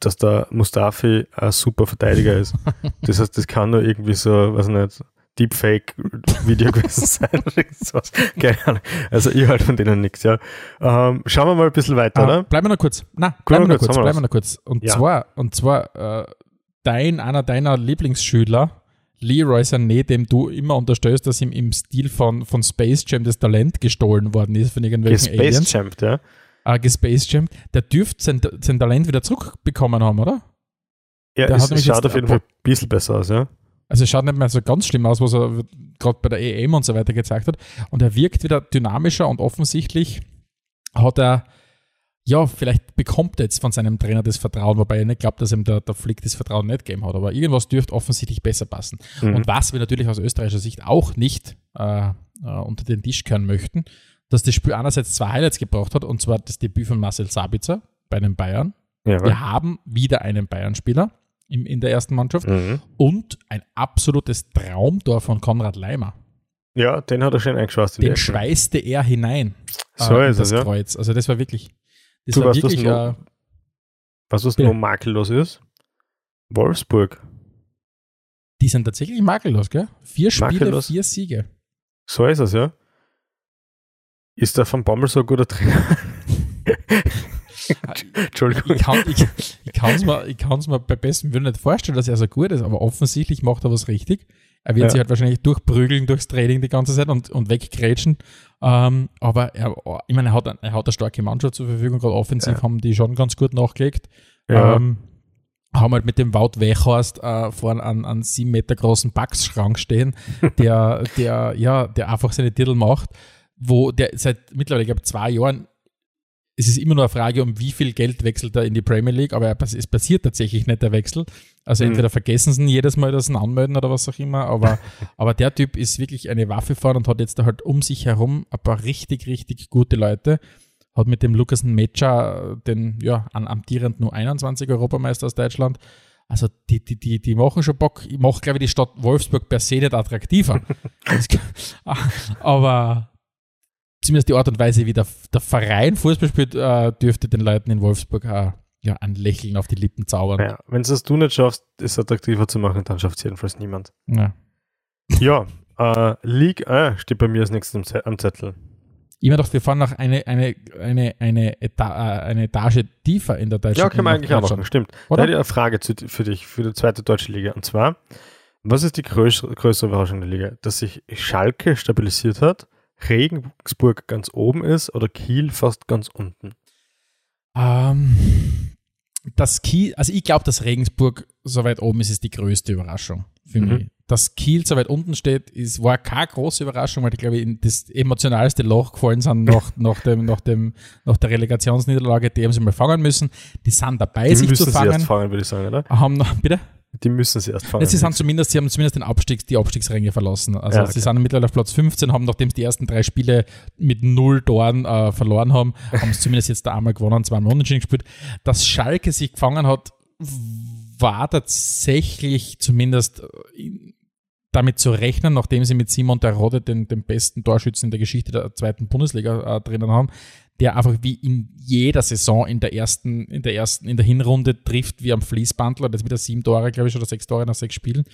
dass der Mustafi ein super Verteidiger ist. Das heißt, das kann nur irgendwie so, weiß nicht, Deepfake-Video gewesen sein. Keine Ahnung. Also ich halte von denen nichts, ja. Ähm, schauen wir mal ein bisschen weiter, Ah, oder? bleiben wir noch kurz. Na, bleiben wir noch kurz, kurz, bleiben wir noch kurz. Und Ja. zwar, und zwar, äh, dein, einer deiner Lieblingsschüler, Leroy Sané, dem du immer unterstellst, dass ihm im Stil von, von Space Jam das Talent gestohlen worden ist von irgendwelchen Space Aliens, Champ, ja. äh, gespace Jam, der dürfte sein, sein Talent wieder zurückbekommen haben, oder? Ja, Der es, hat es schaut auf jeden Fall ein bisschen besser aus, ja. Also es schaut nicht mehr so ganz schlimm aus, was er gerade bei der EM und so weiter gezeigt hat. Und er wirkt wieder dynamischer und offensichtlich hat er, ja, vielleicht bekommt er jetzt von seinem Trainer das Vertrauen, wobei ich nicht glaube, dass ihm der, der Flick das Vertrauen nicht gegeben hat. Aber irgendwas dürfte offensichtlich besser passen. Mhm. Und was wir natürlich aus österreichischer Sicht auch nicht äh, äh, unter den Tisch kehren möchten, dass das Spiel einerseits zwei Highlights gebracht hat, und zwar das Debüt von Marcel Sabitzer bei den Bayern. ja, Wir haben wieder einen Bayern-Spieler im- in der ersten Mannschaft mhm. und ein absolutes Traumtor von Konrad Leimer. ja, den hat er schön eingeschweißt. Den schweißte er hinein So äh, ist das es, ja. Kreuz. Also das war wirklich, das Du war weißt, was wirklich, noch- äh, was Bitte. noch makellos ist? Wolfsburg. die sind tatsächlich makellos, gell? Vier Spiele, Makellos. vier Siege. So ist es, ja. Ist der von Bommel so ein guter Trainer? Entschuldigung. Ich kann es ich, mir, ich mir bei bestem Willen nicht vorstellen, dass er so gut ist, aber offensichtlich macht er was richtig. Er wird ja. sich halt wahrscheinlich durchprügeln durchs Training die ganze Zeit und, und weggrätschen. Ähm, aber er, ich meine, er hat, er hat eine starke Mannschaft zur Verfügung, gerade offensiv ja. haben die schon ganz gut nachgelegt. Ja. Ähm, haben halt mit dem Wout Wechhorst äh, vorne an einen sieben Meter großen Backsschrank stehen, der, der, ja, der einfach seine Titel macht, wo der seit mittlerweile, ich glaube, zwei Jahren es ist immer nur eine Frage, um wie viel Geld wechselt er in die Premier League, aber es passiert tatsächlich nicht der Wechsel. Also mhm. entweder vergessen sie ihn jedes Mal, dass sie ihn anmelden oder was auch immer, aber, aber der Typ ist wirklich eine Waffe vorne und hat jetzt da halt um sich herum ein paar richtig, richtig gute Leute. Hat mit dem Lukas Metscher den ja, an amtierenden U21 Europameister aus Deutschland. Also die, die, die, die machen schon Bock. Ich mache, glaube ich, die Stadt Wolfsburg per se nicht attraktiver. aber zumindest die Art und Weise, wie der, der Verein Fußball spielt, äh, dürfte den Leuten in Wolfsburg auch ja, ein Lächeln auf die Lippen zaubern. Ja, wenn es du nicht schaffst, es attraktiver zu machen, dann schafft es jedenfalls niemand. Ja, ja äh, League 1 steht bei mir als nächstes am Zettel. Ich mir doch, wir fahren noch eine, eine, eine, eine, Eta äh, eine Etage tiefer in der deutschen Liga. Ja, können wir eigentlich auch machen, stimmt. Oder? Da hätte ich eine Frage zu, für dich, für die zweite deutsche Liga. Und zwar, was ist die größere, größere Überraschung der Liga? Dass sich Schalke stabilisiert hat Regensburg ganz oben ist oder Kiel fast ganz unten? Ähm, das Kiel, also ich glaube, dass Regensburg so weit oben ist, ist die größte Überraschung für mhm. mich. Dass Kiel so weit unten steht, ist, war keine große Überraschung, weil ich glaube, in das emotionalste Loch gefallen sind nach, nach, dem, nach, dem, nach der Relegationsniederlage. Die haben sie mal fangen müssen. Die sind dabei, die sich zu fangen. Sie erst fangen, würde ich sagen, oder? Haben noch, bitte? Die müssen sie erst fangen. sie, sind zumindest, sie haben zumindest den Abstiegs, die Abstiegsränge verlassen. Also ja, okay. sie sind mittlerweile auf Platz 15, haben, nachdem sie die ersten drei Spiele mit null Toren äh, verloren haben, haben sie zumindest jetzt da einmal gewonnen, zwei unentschieden gespielt. Dass Schalke sich gefangen hat, war tatsächlich zumindest äh, damit zu rechnen, nachdem sie mit Simon Terodde den, den besten Torschützen in der Geschichte der zweiten Bundesliga äh, drinnen haben, der einfach wie in jeder Saison in der ersten, in der ersten, in der Hinrunde trifft wie am Fließbandler, das wieder sieben Tore, glaube ich, oder sechs Tore nach sechs Spielen.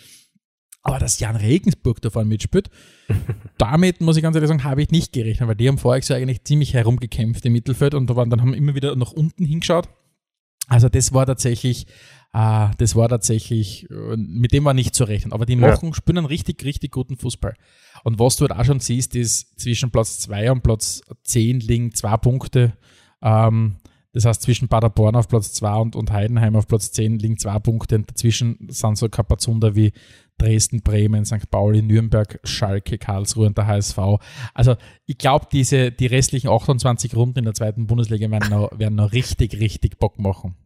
Aber dass Jan Regensburg davon mitspielt, damit muss ich ganz ehrlich sagen, habe ich nicht gerechnet, weil die haben vorher so eigentlich ziemlich herumgekämpft im Mittelfeld und waren, dann haben immer wieder nach unten hingeschaut. Also das war tatsächlich, äh, das war tatsächlich, äh, mit dem war nicht zu rechnen. Aber die machen, ja. spielen einen richtig, richtig guten Fußball. Und was du halt auch schon siehst, ist zwischen Platz 2 und Platz 10 liegen zwei Punkte. Ähm, das heißt, zwischen Paderborn auf Platz 2 und, und Heidenheim auf Platz 10 liegen zwei Punkte. Und dazwischen sind so Kapazunder wie Dresden, Bremen, St. Pauli, Nürnberg, Schalke, Karlsruhe und der HSV. Also ich glaube, diese die restlichen 28 Runden in der zweiten Bundesliga werden noch, werden noch richtig, richtig Bock machen.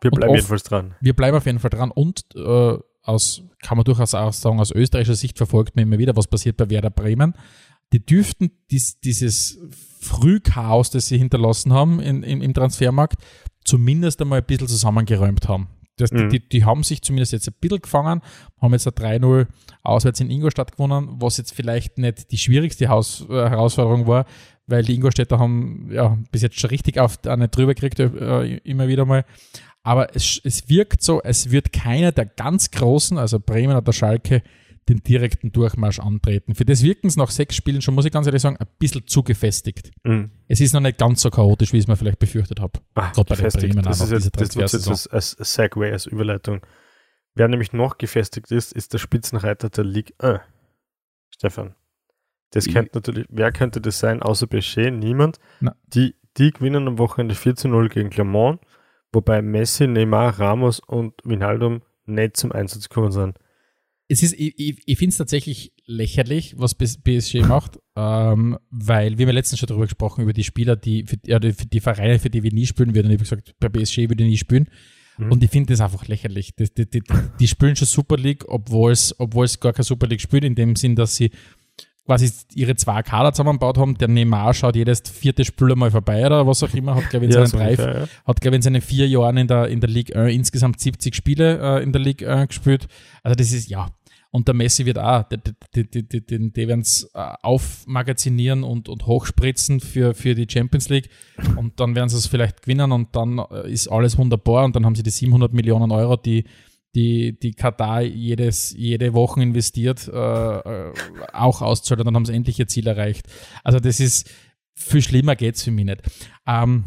Wir bleiben jedenfalls dran. Wir bleiben auf jeden Fall dran und äh, aus, kann man durchaus auch sagen, aus österreichischer Sicht verfolgt man immer wieder, was passiert bei Werder Bremen. Die dürften dies, dieses Frühchaos, das sie hinterlassen haben in, in, im Transfermarkt, zumindest einmal ein bisschen zusammengeräumt haben. Das, mhm. die, die, haben sich zumindest jetzt ein bisschen gefangen, haben jetzt ein 3-0 auswärts in Ingolstadt gewonnen, was jetzt vielleicht nicht die schwierigste Haus, äh, Herausforderung war, weil die Ingolstädter haben ja bis jetzt schon richtig auf eine drüber gekriegt, äh, immer wieder mal. Aber es, es wirkt so, es wird keiner der ganz Großen, also Bremen oder Schalke, den direkten Durchmarsch antreten. Für das wirken es nach sechs Spielen schon, muss ich ganz ehrlich sagen, ein bisschen zu gefestigt. Mhm. Es ist noch nicht ganz so chaotisch, wie ich es mir vielleicht befürchtet habe. Den Bremen das ist jetzt, das wird jetzt als, als Segway, als Überleitung. Wer nämlich noch gefestigt ist, ist der Spitzenreiter der Ligue 1. Stefan. Das ich, könnte natürlich, wer könnte das sein, außer PSG? Niemand. Die, die gewinnen am Wochenende 4 zu 0 gegen Clermont wobei Messi, Neymar, Ramos und Wijnaldum nicht zum Einsatz gekommen sind. Es ist, ich, ich, ich finde es tatsächlich lächerlich, was PSG macht, ähm, weil wir haben ja letztens schon darüber gesprochen, über die Spieler, die für, ja, für die Vereine, für die wir nie spielen würden. Ich habe gesagt, bei PSG würde ich nie spielen. Mhm. Und ich finde das einfach lächerlich. Die, die, die, die spielen schon Super League, obwohl es gar keine Super League spielt, in dem Sinn, dass sie quasi ihre zwei Kader zusammengebaut haben. Der Neymar schaut jedes vierte Spiel mal vorbei oder was auch immer. Hat, glaube ich, in, ja, seinen, drei, ungefähr, ja. hat, ich, in seinen vier Jahren in der, in der Ligue 1 insgesamt 70 Spiele äh, in der Ligue 1 gespielt. Also das ist, ja. Und der Messi wird auch, die, die, die, die, die werden es äh, aufmagazinieren und, und hochspritzen für, für die Champions League. Und dann werden sie es vielleicht gewinnen und dann äh, ist alles wunderbar und dann haben sie die 700 Millionen Euro, die die, die Katar jedes, jede Woche investiert, äh, äh, auch auszahlt und dann haben sie endlich ihr Ziel erreicht. Also das ist, viel schlimmer geht es für mich nicht. Ähm,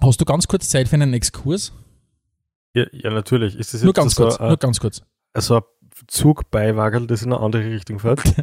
hast du ganz kurz Zeit für einen Exkurs? Ja, ja natürlich. Ist das Nur ganz so, kurz, nur ganz kurz. also ein Zugbeiwagel, das in eine andere Richtung fährt?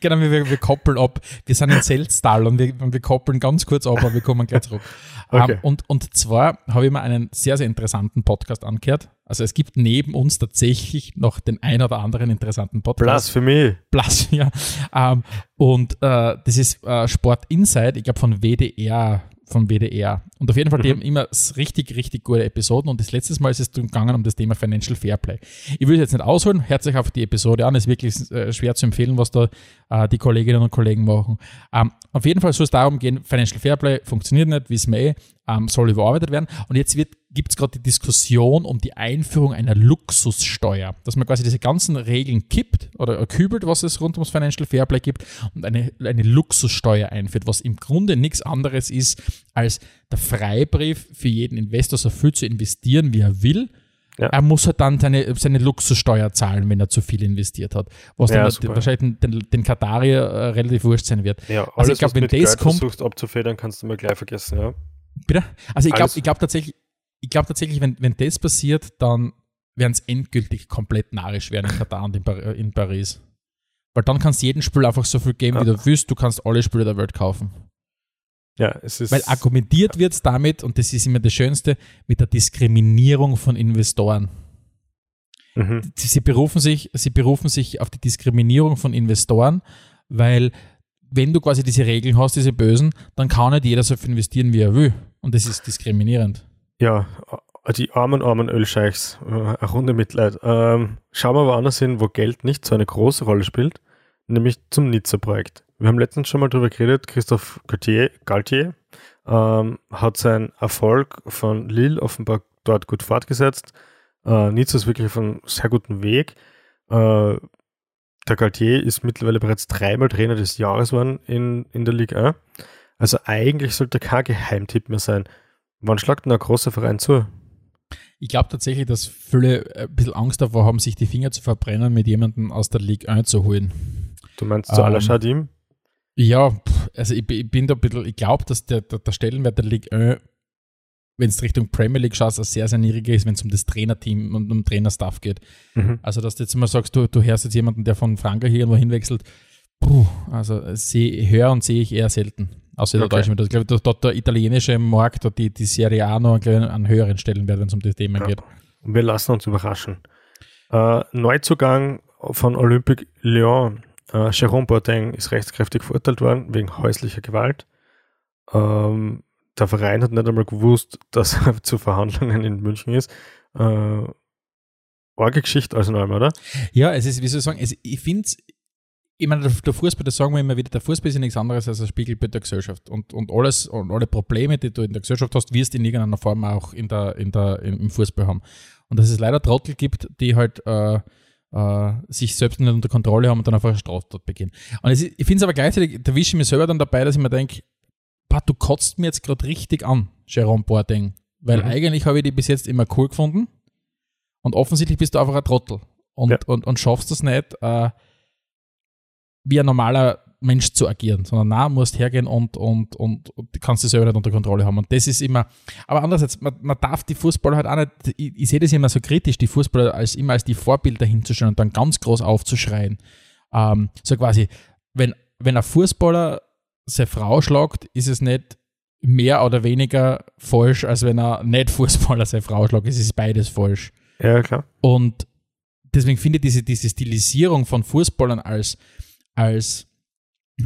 Genau, wir, wir koppeln ab. Wir sind in Selztal und wir, wir koppeln ganz kurz ab, aber wir kommen gleich zurück. Okay. Ähm, und, und zwar habe ich mir einen sehr, sehr interessanten Podcast angehört. Also es gibt neben uns tatsächlich noch den ein oder anderen interessanten Podcast. Blasphemie. Plus, ja. Ähm, und äh, das ist äh, Sport Inside, ich glaube von WDR, vom WDR. Und auf jeden Fall, die Mhm. haben immer richtig, richtig gute Episoden. Und das letzte Mal ist es gegangen um das Thema Financial Fairplay. Ich will es jetzt nicht ausholen, hört sich auf die Episode an. Es ist wirklich äh, schwer zu empfehlen, was da äh, die Kolleginnen und Kollegen machen. Ähm, auf jeden Fall soll es darum gehen, Financial Fairplay funktioniert nicht, wissen wir eh, ähm, soll überarbeitet werden. Und jetzt gibt es gerade die Diskussion um die Einführung einer Luxussteuer, dass man quasi diese ganzen Regeln kippt oder kübelt, was es rund ums Financial Fairplay gibt und eine, eine Luxussteuer einführt, was im Grunde nichts anderes ist als der Freibrief für jeden Investor so viel zu investieren, wie er will. Ja. Er muss halt dann seine, seine Luxussteuer zahlen, wenn er zu viel investiert hat. Was Ja, dann wahrscheinlich den, den Katarier äh, relativ wurscht sein wird. Ja, Also alles, ich glaub, was wenn mit das Geld kommt- versuchst abzufedern, kannst du mal gleich vergessen, ja. Bitte? Also ich glaube glaub tatsächlich, ich glaube tatsächlich, wenn, wenn das passiert, dann werden es endgültig komplett narrisch werden in Katar und in, Par äh, in Paris. Weil dann kannst du jeden Spiel einfach so viel geben, wie Ja. du willst, du kannst alle Spiele der Welt kaufen. Ja, es ist. Weil argumentiert wird damit, und das ist immer das Schönste, mit der Diskriminierung von Investoren. mhm. Sie, sie, berufen sich, sie berufen sich auf die Diskriminierung von Investoren, weil wenn du quasi diese Regeln hast, diese Bösen, dann kann nicht jeder so viel investieren, wie er will. Und das ist diskriminierend. Ja, äh, die armen, armen Ölscheichs. Äh, Eine Runde Mitleid. Ähm, schauen wir woanders hin, wo Geld nicht so eine große Rolle spielt, nämlich zum Nizza-Projekt. Wir haben letztens schon mal drüber geredet, Christoph Galtier, Galtier ähm, hat seinen Erfolg von Lille offenbar dort gut fortgesetzt. Äh, Nizza ist wirklich auf einem sehr guten Weg. Äh, der Galtier ist mittlerweile bereits dreimal Trainer des Jahres geworden in, in der Ligue 1. Also eigentlich sollte kein Geheimtipp mehr sein. Wann schlagt denn ein großer Verein zu? Ich glaube tatsächlich, dass viele ein bisschen Angst davor haben, sich die Finger zu verbrennen, mit jemandem aus der Ligue 1 zu holen. Du meinst zu Ähm, aller Shadim? Ja, also ich, bin- ich bin da ein bisschen, ich glaube, dass der, der, der Stellenwert der Ligue 1, wenn es Richtung Premier League schaust, sehr, sehr niedriger ist, wenn es um das Trainerteam und um Trainerstaff geht. Mhm. Also, dass du jetzt immer sagst, du, du hörst jetzt jemanden, der von Frankreich irgendwo hinwechselt, puh, also seh, höre und sehe ich eher selten. Außer der Okay. deutsche. Ich glaube, dass dort der italienische Markt, dort die, die Serie A noch einen, einen höheren Stellenwert, wenn es um das Thema Ja. geht. Wir lassen uns überraschen. Äh, Neuzugang von Olympique Lyon. Äh, Jérôme Boateng ist rechtskräftig verurteilt worden wegen häuslicher Gewalt. Ähm, der Verein hat nicht einmal gewusst, dass er zu Verhandlungen in München ist. Äh, Orge Geschichte also noch einmal, oder? Ja, es ist, wie soll ich sagen, es, ich finde ich meine, der, Fußball, das sagen wir immer wieder, der Fußball ist ja nichts anderes als ein Spiegelbild der Gesellschaft. Und, und alles und alle Probleme, die du in der Gesellschaft hast, wirst du in irgendeiner Form auch in der, in der, im Fußball haben. Und dass es leider Trottel gibt, die halt äh, äh, sich selbst nicht unter Kontrolle haben und dann einfach eine Straftat begehen. Und ist, ich finde es aber gleichzeitig, da wische ich mich selber dann dabei, dass ich mir denke, "Boah, du kotzt mir jetzt gerade richtig an, Jerome Boateng. Weil Mhm. eigentlich habe ich die bis jetzt immer cool gefunden. Und offensichtlich bist du einfach ein Trottel. Und, Ja. und, und schaffst das nicht, äh, wie ein normaler Mensch zu agieren, sondern na, musst hergehen und, und, und, und kannst das selber nicht unter Kontrolle haben. Und das ist immer, aber andererseits, man, man darf die Fußballer halt auch nicht, ich, ich sehe das immer so kritisch, die Fußballer als immer als die Vorbilder hinzustellen und dann ganz groß aufzuschreien. Ähm, so quasi, wenn, wenn ein Fußballer seine Frau schlagt, ist es nicht mehr oder weniger falsch, als wenn er nicht Fußballer seine Frau schlagt. Es ist beides falsch. Ja, klar. Und deswegen finde ich diese, diese Stilisierung von Fußballern als, als,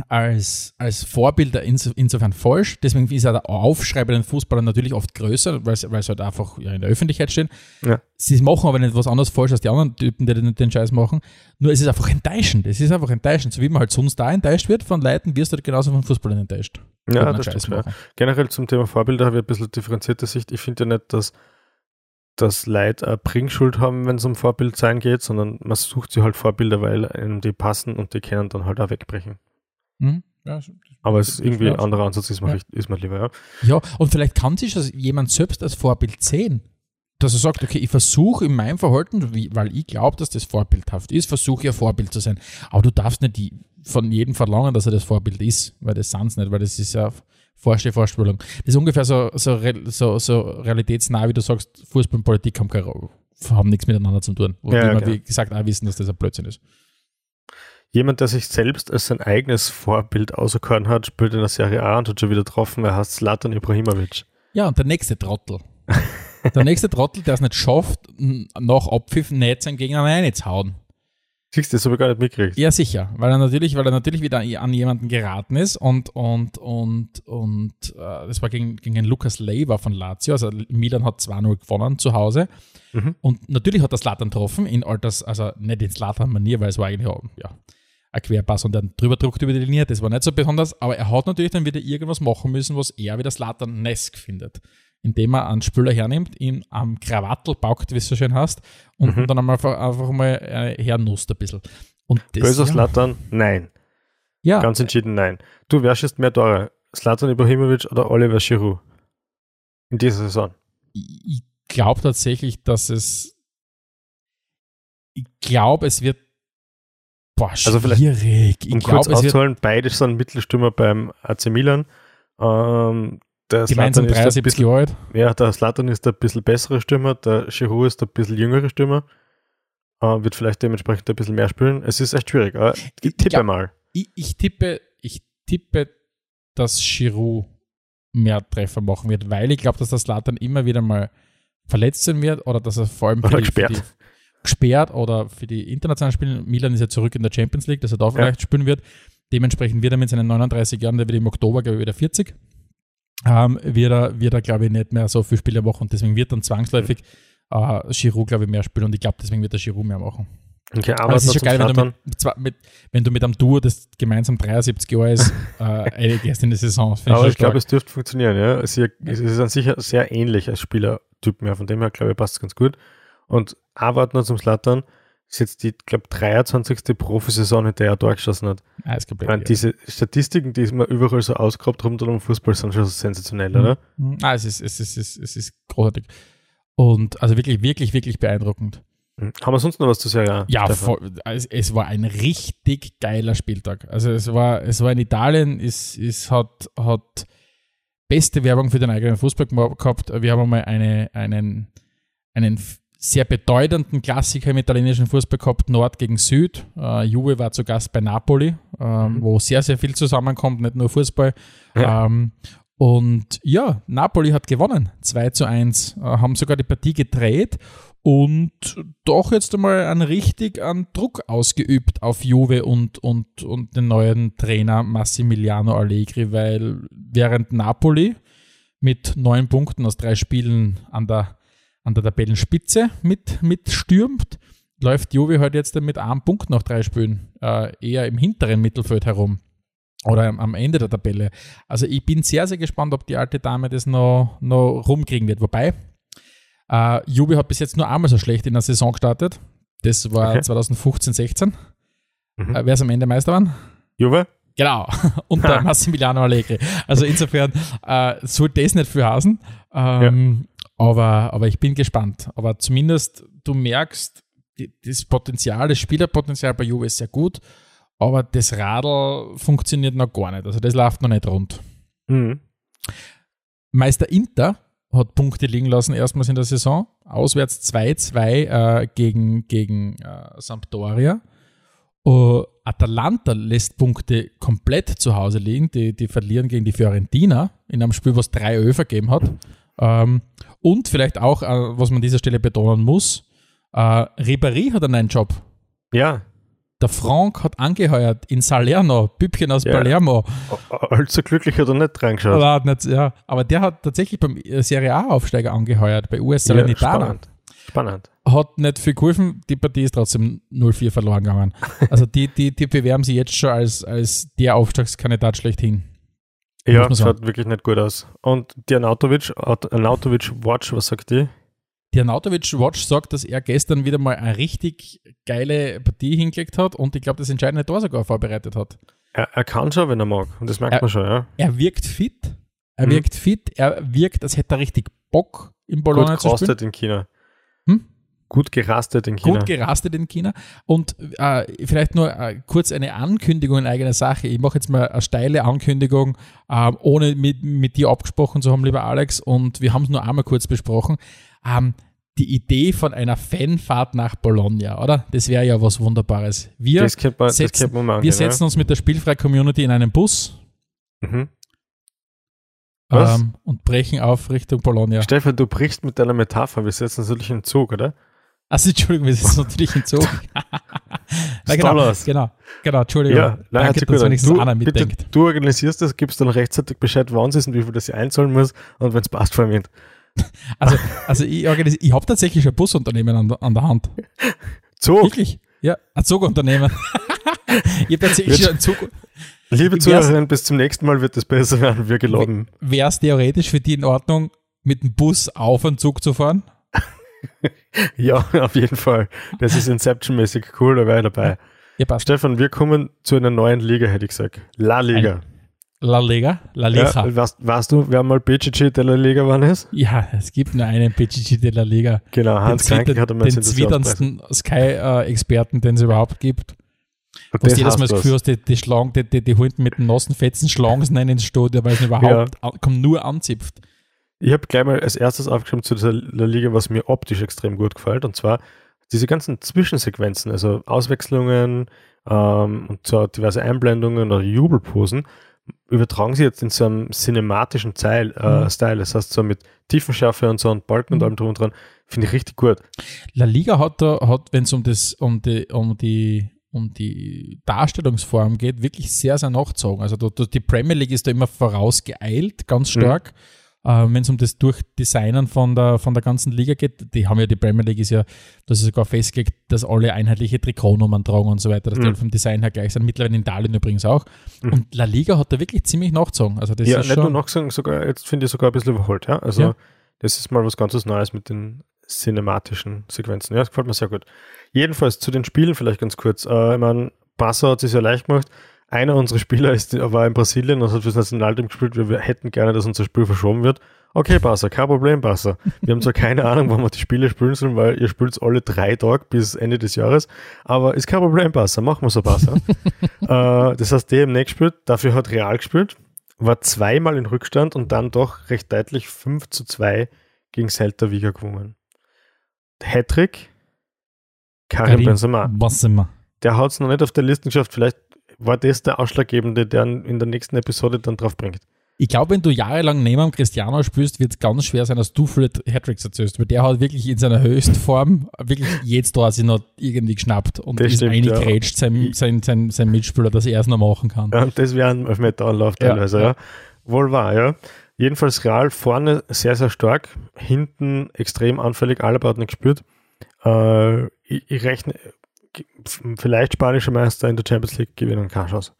als, als Vorbilder inso, insofern falsch. Deswegen ist auch der Aufschrei bei den Fußballern natürlich oft größer, weil sie halt einfach ja, in der Öffentlichkeit stehen. Ja. Sie machen aber nicht was anderes falsch als die anderen Typen, die den, den Scheiß machen. Nur es ist einfach enttäuschend. Es ist einfach enttäuschend. So wie man halt sonst da enttäuscht wird von Leuten, wirst du halt genauso von Fußballern enttäuscht. Ja, das stimmt. Ja. Generell zum Thema Vorbilder habe ich ein bisschen differenzierte Sicht. Ich finde ja nicht, dass dass Leute eine Bringschuld haben, wenn es um Vorbild sein geht, sondern man sucht sich halt Vorbilder, weil einem die passen und die können dann halt auch wegbrechen. Mhm. Ja, Aber es ist irgendwie ein anderer Ansatz, ist mir, Ja. recht, ist mir lieber, ja. Ja, und vielleicht kann sich das jemand selbst als Vorbild sehen. Dass er sagt, okay, ich versuche in meinem Verhalten, wie, weil ich glaube, dass das vorbildhaft ist, versuche ich ein Vorbild zu sein. Aber du darfst nicht die, von jedem verlangen, dass er das Vorbild ist, weil das sind nicht, weil das ist ja Vorstellung. Das ist ungefähr so, so, so, so realitätsnah, wie du sagst, Fußball und Politik haben, keine, haben nichts miteinander zu tun. Wo Ja, wir, okay. wie gesagt, auch wissen, dass das ein Blödsinn ist. Jemand, der sich selbst als sein eigenes Vorbild auserkoren hat, spielt in der Serie A und hat schon wieder getroffen. Er heißt Zlatan Ibrahimovic. Ja, und der nächste Trottel. der nächste Trottel, der es nicht schafft, nach Abpfiff nicht seinen Gegner reinzuhauen. Siehst du, das habe ich gar nicht mitgekriegt. Ja, sicher, weil er natürlich, weil er natürlich wieder an jemanden geraten ist und und und und äh, das war gegen, gegen den Lukas Leiva von Lazio, also Milan hat 2-0 gewonnen zu Hause. Mhm. und natürlich hat er Slatan getroffen in Alters, also nicht in Slatan-Manier, weil es war eigentlich auch, ja, ein Querpass und dann drüber druckt über die Linie, das war nicht so besonders, aber er hat natürlich dann wieder irgendwas machen müssen, was er wieder Slatan-Nesk findet, indem er einen Spieler hernimmt, ihn am Krawattel paukt, wie es so schön heißt, und Mhm. dann einfach, einfach mal äh, hernusst ein bisschen. Und das, Böser ja? Nein. ja, Ganz entschieden nein. Du, wer schießt mehr Tore? Zlatan Ibrahimovic oder Oliver Giroud? In dieser Saison. ich glaube tatsächlich, dass es. Ich glaube, es wird. Boah, Also vielleicht, schwierig. ich Um glaube, kurz auszuholen, beide sind Mittelstürmer beim AC Milan. Ähm, der ist ein 73 bisschen, Jahre alt. ja, der Zlatan ist der bisschen bessere Stürmer, der Giroud ist der bisschen jüngere Stürmer. Äh, wird vielleicht dementsprechend ein bisschen mehr spielen. Es ist echt schwierig. Aber Ich tippe glaub- mal. Ich, ich tippe, ich tippe, dass Giroud mehr Treffer machen wird, weil ich glaube, dass der Slatan immer wieder mal verletzt sein wird oder dass er vor allem Oder die, für gesperrt. die, gesperrt oder für die internationalen Spiele. Milan ist ja zurück in der Champions League, dass er da vielleicht spielen wird. Dementsprechend wird er mit seinen 39 Jahren, der wird im Oktober, glaube ich, wieder 40, ähm, wird er, wird er glaube ich, nicht mehr so viele Spiele machen und deswegen wird dann zwangsläufig äh, Giroud, glaube ich, mehr spielen und ich glaube, deswegen wird der Giroud mehr machen. Okay, aber Aber es ist schon geil, wenn du, mit, zwar mit, wenn du mit einem Duo, das gemeinsam 73 Jahre ist, äh, einiges in der Saison. Aber ich glaube, es dürfte funktionieren. Ja? Es ist, es ist an sich sehr ähnlich als Spielertyp mehr. Von dem her, glaube ich, passt es ganz gut. Und noch zum Slattern ist jetzt die, glaube 23. Profisaison, in der er Tor geschossen hat. Ah, ist Ich meine, egal. diese Statistiken, die man überall so ausgehabt rund um Fußball, sind schon sensationell, oder? Mhm. Ah, es ist, es, ist, es, ist, es ist großartig. Und also wirklich, wirklich, wirklich beeindruckend. Mhm. Haben wir sonst noch was zu sagen? Ja, voll, es, es war ein richtig geiler Spieltag. Also es war, es war in Italien, es, es hat, hat beste Werbung für den eigenen Fußball gehabt. Wir haben einmal eine, einen, einen sehr bedeutenden Klassiker im italienischen Fußball gehabt, Nord gegen Süd. Äh, Juve war zu Gast bei Napoli, ähm, Mhm. wo sehr, sehr viel zusammenkommt, nicht nur Fußball. Ja. Ähm, und ja, Napoli hat gewonnen, 2 zu 1, äh, haben sogar die Partie gedreht und doch jetzt einmal einen richtig an Druck ausgeübt auf Juve und, und, und den neuen Trainer Massimiliano Allegri, weil während Napoli mit neun Punkten aus drei Spielen an der, an der Tabellenspitze mit, mitstürmt, läuft Juve halt jetzt mit einem Punkt nach drei Spielen äh, eher im hinteren Mittelfeld herum oder am- Ende der Tabelle. Also ich bin sehr, sehr gespannt, ob die alte Dame das noch, noch rumkriegen wird. Wobei, äh, Juve hat bis jetzt nur einmal so schlecht in der Saison gestartet. Das war Okay. 2015, 16. Mhm. Äh, wer ist am Ende Meister geworden? Juve? Genau, unter Massimiliano Allegri. Also insofern äh, soll das nicht für Hasen. Ähm, aber, aber ich bin gespannt. Aber zumindest du merkst, das Potenzial, das Spielerpotenzial bei Juve ist sehr gut, aber das Radl funktioniert noch gar nicht. Also das läuft noch nicht rund. Mhm. Meister Inter hat Punkte liegen lassen, erstmals in der Saison. Auswärts 2-2 äh, gegen, gegen äh, Sampdoria. Uh, Atalanta lässt Punkte komplett zu Hause liegen. Die, die verlieren gegen die Fiorentina in einem Spiel, was drei Ö vergeben hat. Ähm, und vielleicht auch, äh, was man an dieser Stelle betonen muss, äh, Ribéry hat einen neuen Job. Ja, Der Frank hat angeheuert in Salerno, Püppchen aus Ja. Palermo. allzu glücklich hat er nicht reingeschaut. Aber, hat nicht, ja, aber der hat tatsächlich beim äh, Serie A-Aufsteiger angeheuert, bei US Salernitana. spannend. Spannend. hat nicht viel geholfen, die Partie ist trotzdem 0-4 verloren gegangen. Also die, die, die bewerben sich jetzt schon als, als der Aufstiegskandidat schlechthin. Ja, sagen. schaut wirklich nicht gut aus. Und Anautovic, Anautovic Watch, was sagt die? Anautovic Watch sagt, dass er gestern wieder mal eine richtig geile Partie hingelegt hat und ich glaube, das entscheidende Tor sogar vorbereitet hat. Er, er kann schon, wenn er mag. Und das merkt Er- man schon, ja. Er wirkt fit, er Mhm. wirkt fit, er wirkt, als hätte er richtig Bock im Gut Bologna zu spielen. in China. Hm? Gut gerastet in China. Gut gerastet in China. Und äh, vielleicht nur äh, kurz eine Ankündigung in eigener Sache. Ich mache jetzt mal eine steile Ankündigung, äh, ohne mit, mit dir abgesprochen zu haben, lieber Alex. Und wir haben es nur einmal kurz besprochen. Ähm, die Idee von einer Fanfahrt nach Bologna, oder? Das wäre ja was Wunderbares. Wir das man, das setzen, man machen, wir setzen uns mit der Spielfrei-Community in einen Bus mhm. Ähm, und brechen auf Richtung Bologna. Stefan, du brichst mit deiner Metapher. Wir setzen uns natürlich in Zug, oder? Also Entschuldigung, wir sitzen natürlich Zug. Ja, genau, genau, genau, Entschuldigung. Ja, nein, Danke, dass wenigstens du, einer bitte, mitdenkt. du organisierst das, gibst dann rechtzeitig Bescheid, wann es ist und wie viel das sie einzahlen muss und wenn es passt, vor allem. Also, also ich, ich habe tatsächlich ein Busunternehmen an, der- an der Hand. Zug, Wirklich? Ja, ein Zugunternehmen. ich habe tatsächlich schon einen Zug. liebe Zuhörerinnen, bis zum nächsten Mal wird es besser werden, wir geloben. Wäre es theoretisch für die in Ordnung, mit dem Bus auf einen Zug zu fahren? Ja, auf jeden Fall. Das ist Inception-mäßig cool, da wäre ich dabei. Ja, passt. Stefan, wir kommen zu einer neuen Liga, hätte ich gesagt. La Liga. La Liga? La Liga. Ja, Ja, weißt, weißt du, wer mal BGG de la Liga wann ist? es gibt nur einen PGG de la Liga. Genau, Hans den Kranke zwitter- hat einmal den zwitterndsten Sky-Experten, den es überhaupt gibt. Und Du hast das jedes Mal das Gefühl, hast, die, die Schlangen, die, die, die Hunden mit den nassen Fetzen Schlangen nennen ins Studio, weil es überhaupt an, kommt nur anzipft. Ich habe gleich mal als erstes aufgeschrieben zu dieser La Liga, was mir optisch extrem gut gefällt, und zwar diese ganzen Zwischensequenzen, also Auswechslungen ähm, und so diverse Einblendungen oder Jubelposen, übertragen sie jetzt in so einem cinematischen Style, äh, Mhm. Style. Das heißt, so mit Tiefenschärfe und so und Balken und Mhm. allem drum und dran, finde ich richtig gut. La Liga hat da, hat, wenn es um das, um die, um die, um die Darstellungsform geht, wirklich sehr, sehr nachgezogen. Also die Premier League ist da immer vorausgeeilt, ganz stark. Äh, wenn es um das Durchdesignen von der, von der ganzen Liga geht, die haben ja, die Premier League ist ja, das ist sogar festgelegt, dass alle einheitliche Trikotnummern tragen und so weiter, dass die Mhm. alle vom Design her gleich sind. Mittlerweile in Italien übrigens auch. Mhm. Und La Liga hat da wirklich ziemlich nachgezogen. Also das ja, ist nicht nur schon, noch sagen, sogar, jetzt finde ich sogar ein bisschen überholt, ja. Also Ja. das ist mal was ganz was Neues mit den cinematischen Sequenzen. Ja, das gefällt mir sehr gut. Jedenfalls zu den Spielen vielleicht ganz kurz. Äh, ich meine, Barca hat es ja leicht gemacht. Einer unserer Spieler ist, war in Brasilien und hat fürs Nationalteam gespielt. Wir, wir hätten gerne, dass unser Spiel verschoben wird. Okay, Barca, kein Problem, Barca. Wir haben zwar keine Ahnung, wann wir die Spiele spielen sollen, weil ihr spielt alle drei Tage bis Ende des Jahres, aber ist kein Problem, Barca. Machen wir so, Barca. äh, das heißt, der im nächsten gespielt, dafür hat Real gespielt, war zweimal in Rückstand und dann doch recht deutlich 5 zu 2 gegen Celta Vigo gewonnen. Hattrick, Karim, Karim Benzema. Benzema. Der hat es noch nicht auf der Liste geschafft. Vielleicht war das der Ausschlaggebende, der in der nächsten Episode dann drauf bringt. Ich glaube, wenn du jahrelang neben dem Cristiano spielst, wird es ganz schwer sein, dass du viele Hattricks erzählst, weil der hat wirklich in seiner Höchstform wirklich jedes Tor sich noch irgendwie geschnappt und Das ist stimmt, ja. eingegrätscht, sein, sein, sein, sein Mitspieler, dass er es noch machen kann. Ja, das wäre ein Elfmeter-Anlauf Ja, teilweise, ja, ja. Wohl wahr, ja. Jedenfalls Real vorne sehr, sehr stark, hinten extrem anfällig, Alaba hat nicht gespürt. Äh, ich, ich rechne, vielleicht spanischer Meister in der Champions League gewinnen Chance.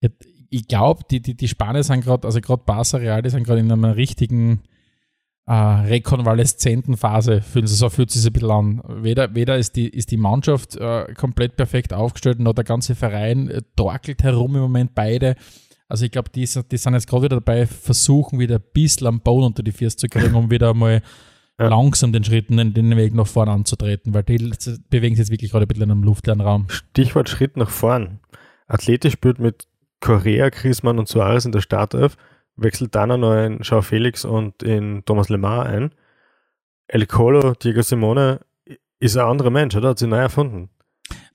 Ja, ich glaube, die, die, die Spanier sind gerade, also gerade Barca Real, die sind gerade in einer richtigen äh, rekonvaleszenten Phase, fühlen sie so fühlt sich ein bisschen an. Weder, weder ist, die, ist die Mannschaft äh, komplett perfekt aufgestellt, noch der ganze Verein äh, torkelt herum im Moment beide. Also ich glaube, die, sind- die sind jetzt gerade wieder dabei, versuchen wieder ein bisschen am Boden unter die Füße zu kriegen, um wieder mal Ja. langsam den Schritten, den, den Weg nach vorne anzutreten, weil die bewegen sich jetzt wirklich gerade ein bisschen in einem luftleeren Raum. Stichwort Schritt nach vorn. Athletisch spielt mit Correa, Griezmann und Suarez in der Startelf, wechselt dann noch in Joao Felix und in Thomas Lemar ein. El Colo, Diego Simone ist ein anderer Mensch, oder? Hat sich neu erfunden.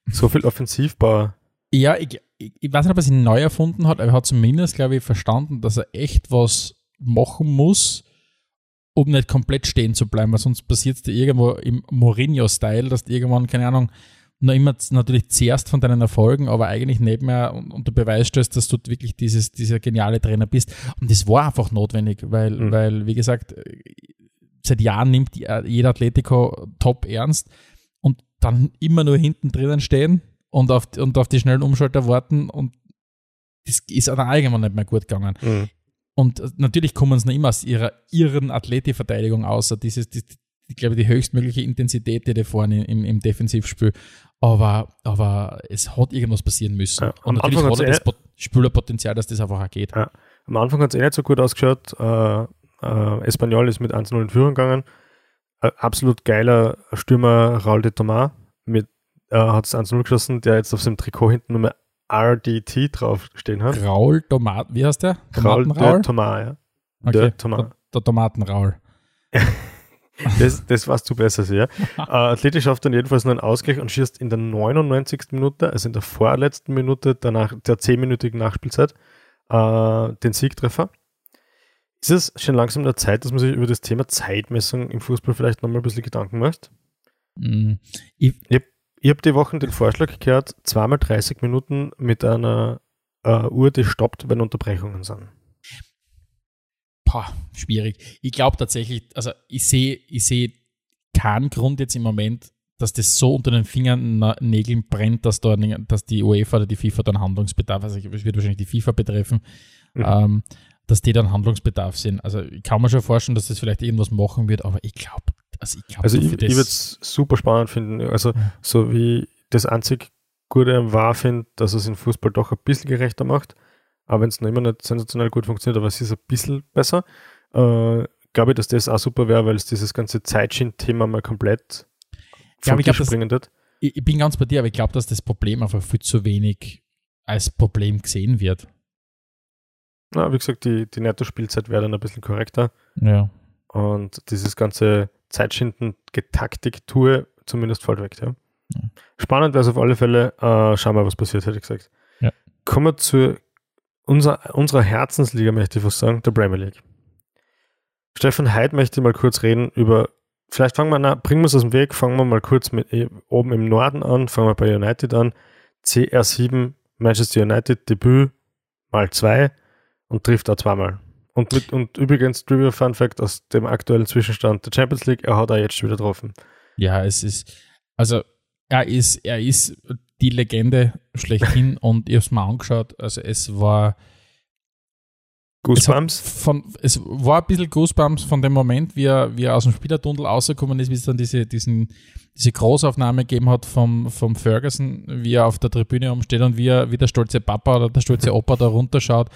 So viel Offensivbau. Ja, ich, ich, ich weiß nicht, ob er sich neu erfunden hat, aber er hat zumindest, glaube ich, verstanden, dass er echt was machen muss, um nicht komplett stehen zu bleiben, weil sonst passiert es dir irgendwo im Mourinho-Style, dass du irgendwann, keine Ahnung, noch immer natürlich zehrst von deinen Erfolgen, aber eigentlich nebenher und, und du beweist stellst, dass du wirklich dieses, dieser geniale Trainer bist. Und das war einfach notwendig, weil, Mhm. weil wie gesagt, seit Jahren nimmt äh, jeder Atletico top ernst und dann immer nur hinten drinnen stehen und auf, und auf die schnellen Umschalter warten und das ist dann allgemein nicht mehr gut gegangen. Mhm. Und äh, natürlich kommen sie noch immer aus ihrer irren Athletikverteidigung außer dieses, die, ich glaube, die höchstmögliche Intensität, die da vorne im, im Defensivspiel. Aber, aber es hat irgendwas passieren müssen. Ja, und natürlich Anfang hat er das Pot- Spielerpotenzial, dass das einfach auch geht. Ja. Am Anfang hat es eh nicht so gut ausgeschaut. Äh, äh, Espanyol ist mit 1-0 in Führung gegangen. ein absolut geiler Stürmer Raul de Thomas mit äh, hat es 1-0 geschossen, der jetzt auf seinem Trikot hinten nur mehr RDT draufstehen hat. Raul Tomat, wie heißt der? Raul de Thomas, ja. Okay. Der. Der, der Tomatenraul. Das, das warst du besser, ja. äh, Athletisch schafft dann jedenfalls nur einen Ausgleich und schießt in der 99. Minute, also in der vorletzten Minute danach, der 10-minütigen Nachspielzeit, äh, den Siegtreffer. Ist es schon langsam der Zeit, dass man sich über das Thema Zeitmessung im Fußball vielleicht nochmal ein bisschen Gedanken macht? Mm, ich, Ich habe die Woche den Vorschlag gehört, zweimal 30 Minuten mit einer äh, Uhr, die stoppt, wenn Unterbrechungen sind. boah, schwierig. Ich glaube tatsächlich, also ich sehe ich sehe keinen Grund jetzt im Moment, dass das so unter den Fingernägeln brennt, dass, da, dass die UEFA oder die FIFA dann Handlungsbedarf, also es wird wahrscheinlich die FIFA betreffen, Mhm. ähm, dass die dann Handlungsbedarf sind. Also ich kann mir schon vorstellen, dass das vielleicht irgendwas machen wird, aber ich glaube, also ich glaube, Also ich, ich würde es super spannend finden. Also so wie das einzig Gute am war, finde, dass es in Fußball doch ein bisschen gerechter macht. Aber wenn es noch immer nicht sensationell gut funktioniert, aber es ist ein bisschen besser, äh, glaube ich, dass das auch super wäre, weil es dieses ganze Zeitschienen-Thema mal komplett Ja, vom ich glaub, bringen wird. ich, ich bin ganz bei dir, aber ich glaube, dass das Problem einfach viel zu wenig als Problem gesehen wird. Na, wie gesagt, die, die Netto-Spielzeit wäre dann ein bisschen korrekter. Ja. Und dieses ganze Zeitschinden-Getaktik-Tour zumindest fällt weg, ja. Ja. Spannend wäre es auf alle Fälle. Äh, schauen wir, was passiert, hätte ich gesagt. Ja. Kommen wir zu unser, unserer Herzensliga, möchte ich fast sagen, der Premier League. Stefan Heid möchte mal kurz reden über, vielleicht fangen wir, na, bringen wir es aus dem Weg, fangen wir mal kurz mit eh, oben im Norden an, fangen wir bei United an. CR7, Manchester United, Debüt mal zwei und trifft auch zweimal. Und, mit, und übrigens, Trivia Fun Fact aus dem aktuellen Zwischenstand der Champions League, er hat auch jetzt schon wieder getroffen. Ja, es ist, also er ist, er ist die Legende schlechthin und ich habe es mir angeschaut. Also es war Goosebumps. Es, von, es war ein bisschen Goosebumps von dem Moment, wie er, wie er aus dem Spielertunnel rausgekommen ist, wie es dann diese, diesen, diese Großaufnahme gegeben hat vom, vom Ferguson, wie er auf der Tribüne umsteht und wie, er, wie der stolze Papa oder der stolze Opa da runterschaut.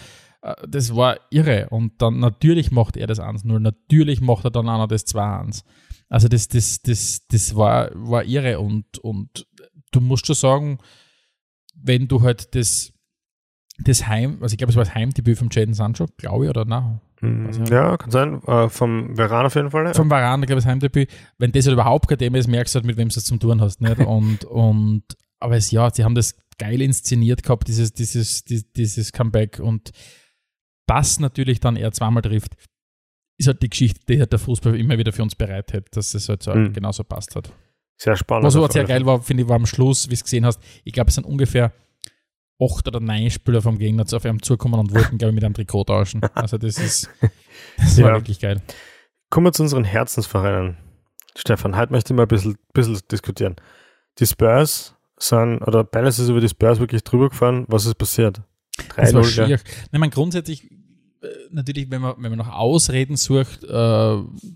Äh, Das war irre. Und dann natürlich macht er das 1-0, natürlich macht er dann einer das 2-1. Also das, das, das, das war, war irre und, und du musst schon sagen, wenn du halt das, das Heim, also ich glaube, es war das Heimdebüt vom Jaden Sancho, glaube ich, oder nein? Weiß ich nicht. Ja, kann sein. Äh, vom Veran auf jeden Fall. Vom Varan, glaube ich, das Heimdebüt. Wenn das halt überhaupt kein Thema ist, merkst du halt, mit wem du es zum tun hast. Nicht? Und, und, aber es, ja, sie haben das geil inszeniert gehabt, dieses, dieses, dieses, dieses Comeback und das natürlich dann er zweimal trifft, ist halt die Geschichte, die halt der Fußball immer wieder für uns bereithält, dass es halt so Mhm. genauso passt hat. Sehr spannend. Was aber sehr geil war, finde ich, war am Schluss, wie du gesehen hast, ich glaube, es sind ungefähr acht oder neun Spieler vom Gegner zu auf einem zukommen und wollten, glaube ich, mit einem Trikot tauschen. Also das ist, das war Ja. wirklich geil. Kommen wir zu unseren Herzensvereinen. Stefan, heute möchte ich mal ein bisschen, bisschen diskutieren. Die Spurs sind, oder Palace ist über die Spurs wirklich drüber gefahren. Was ist passiert? Das war 3-0, gell? schier. Nein, man grundsätzlich, natürlich, wenn man, wenn man nach Ausreden sucht, äh,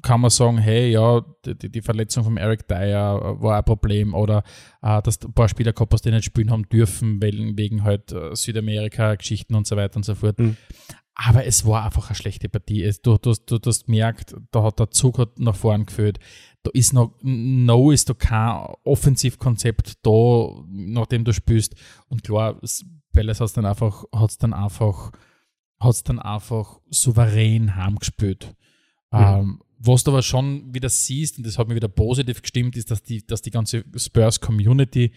kann man sagen, hey, ja, die, die- Verletzung von Eric Dyer äh, war ein Problem oder äh, dass ein paar Spieler hast, die nicht spielen haben dürfen, wegen, wegen halt äh, Südamerika-Geschichten und so weiter und so fort. Mhm. Aber es war einfach eine schlechte Partie. Es, du, du, du, du hast gemerkt, da hat der Zug hat nach vorn geführt. Da ist noch, no ist da kein Offensivkonzept da, nachdem du spielst. Und klar, es- Palace hat dann einfach, hat's dann einfach, hat's dann einfach souverän heimgespielt. Mhm. Ähm, was du aber schon wieder siehst, und das hat mir wieder positiv gestimmt, ist, dass die, dass die ganze Spurs-Community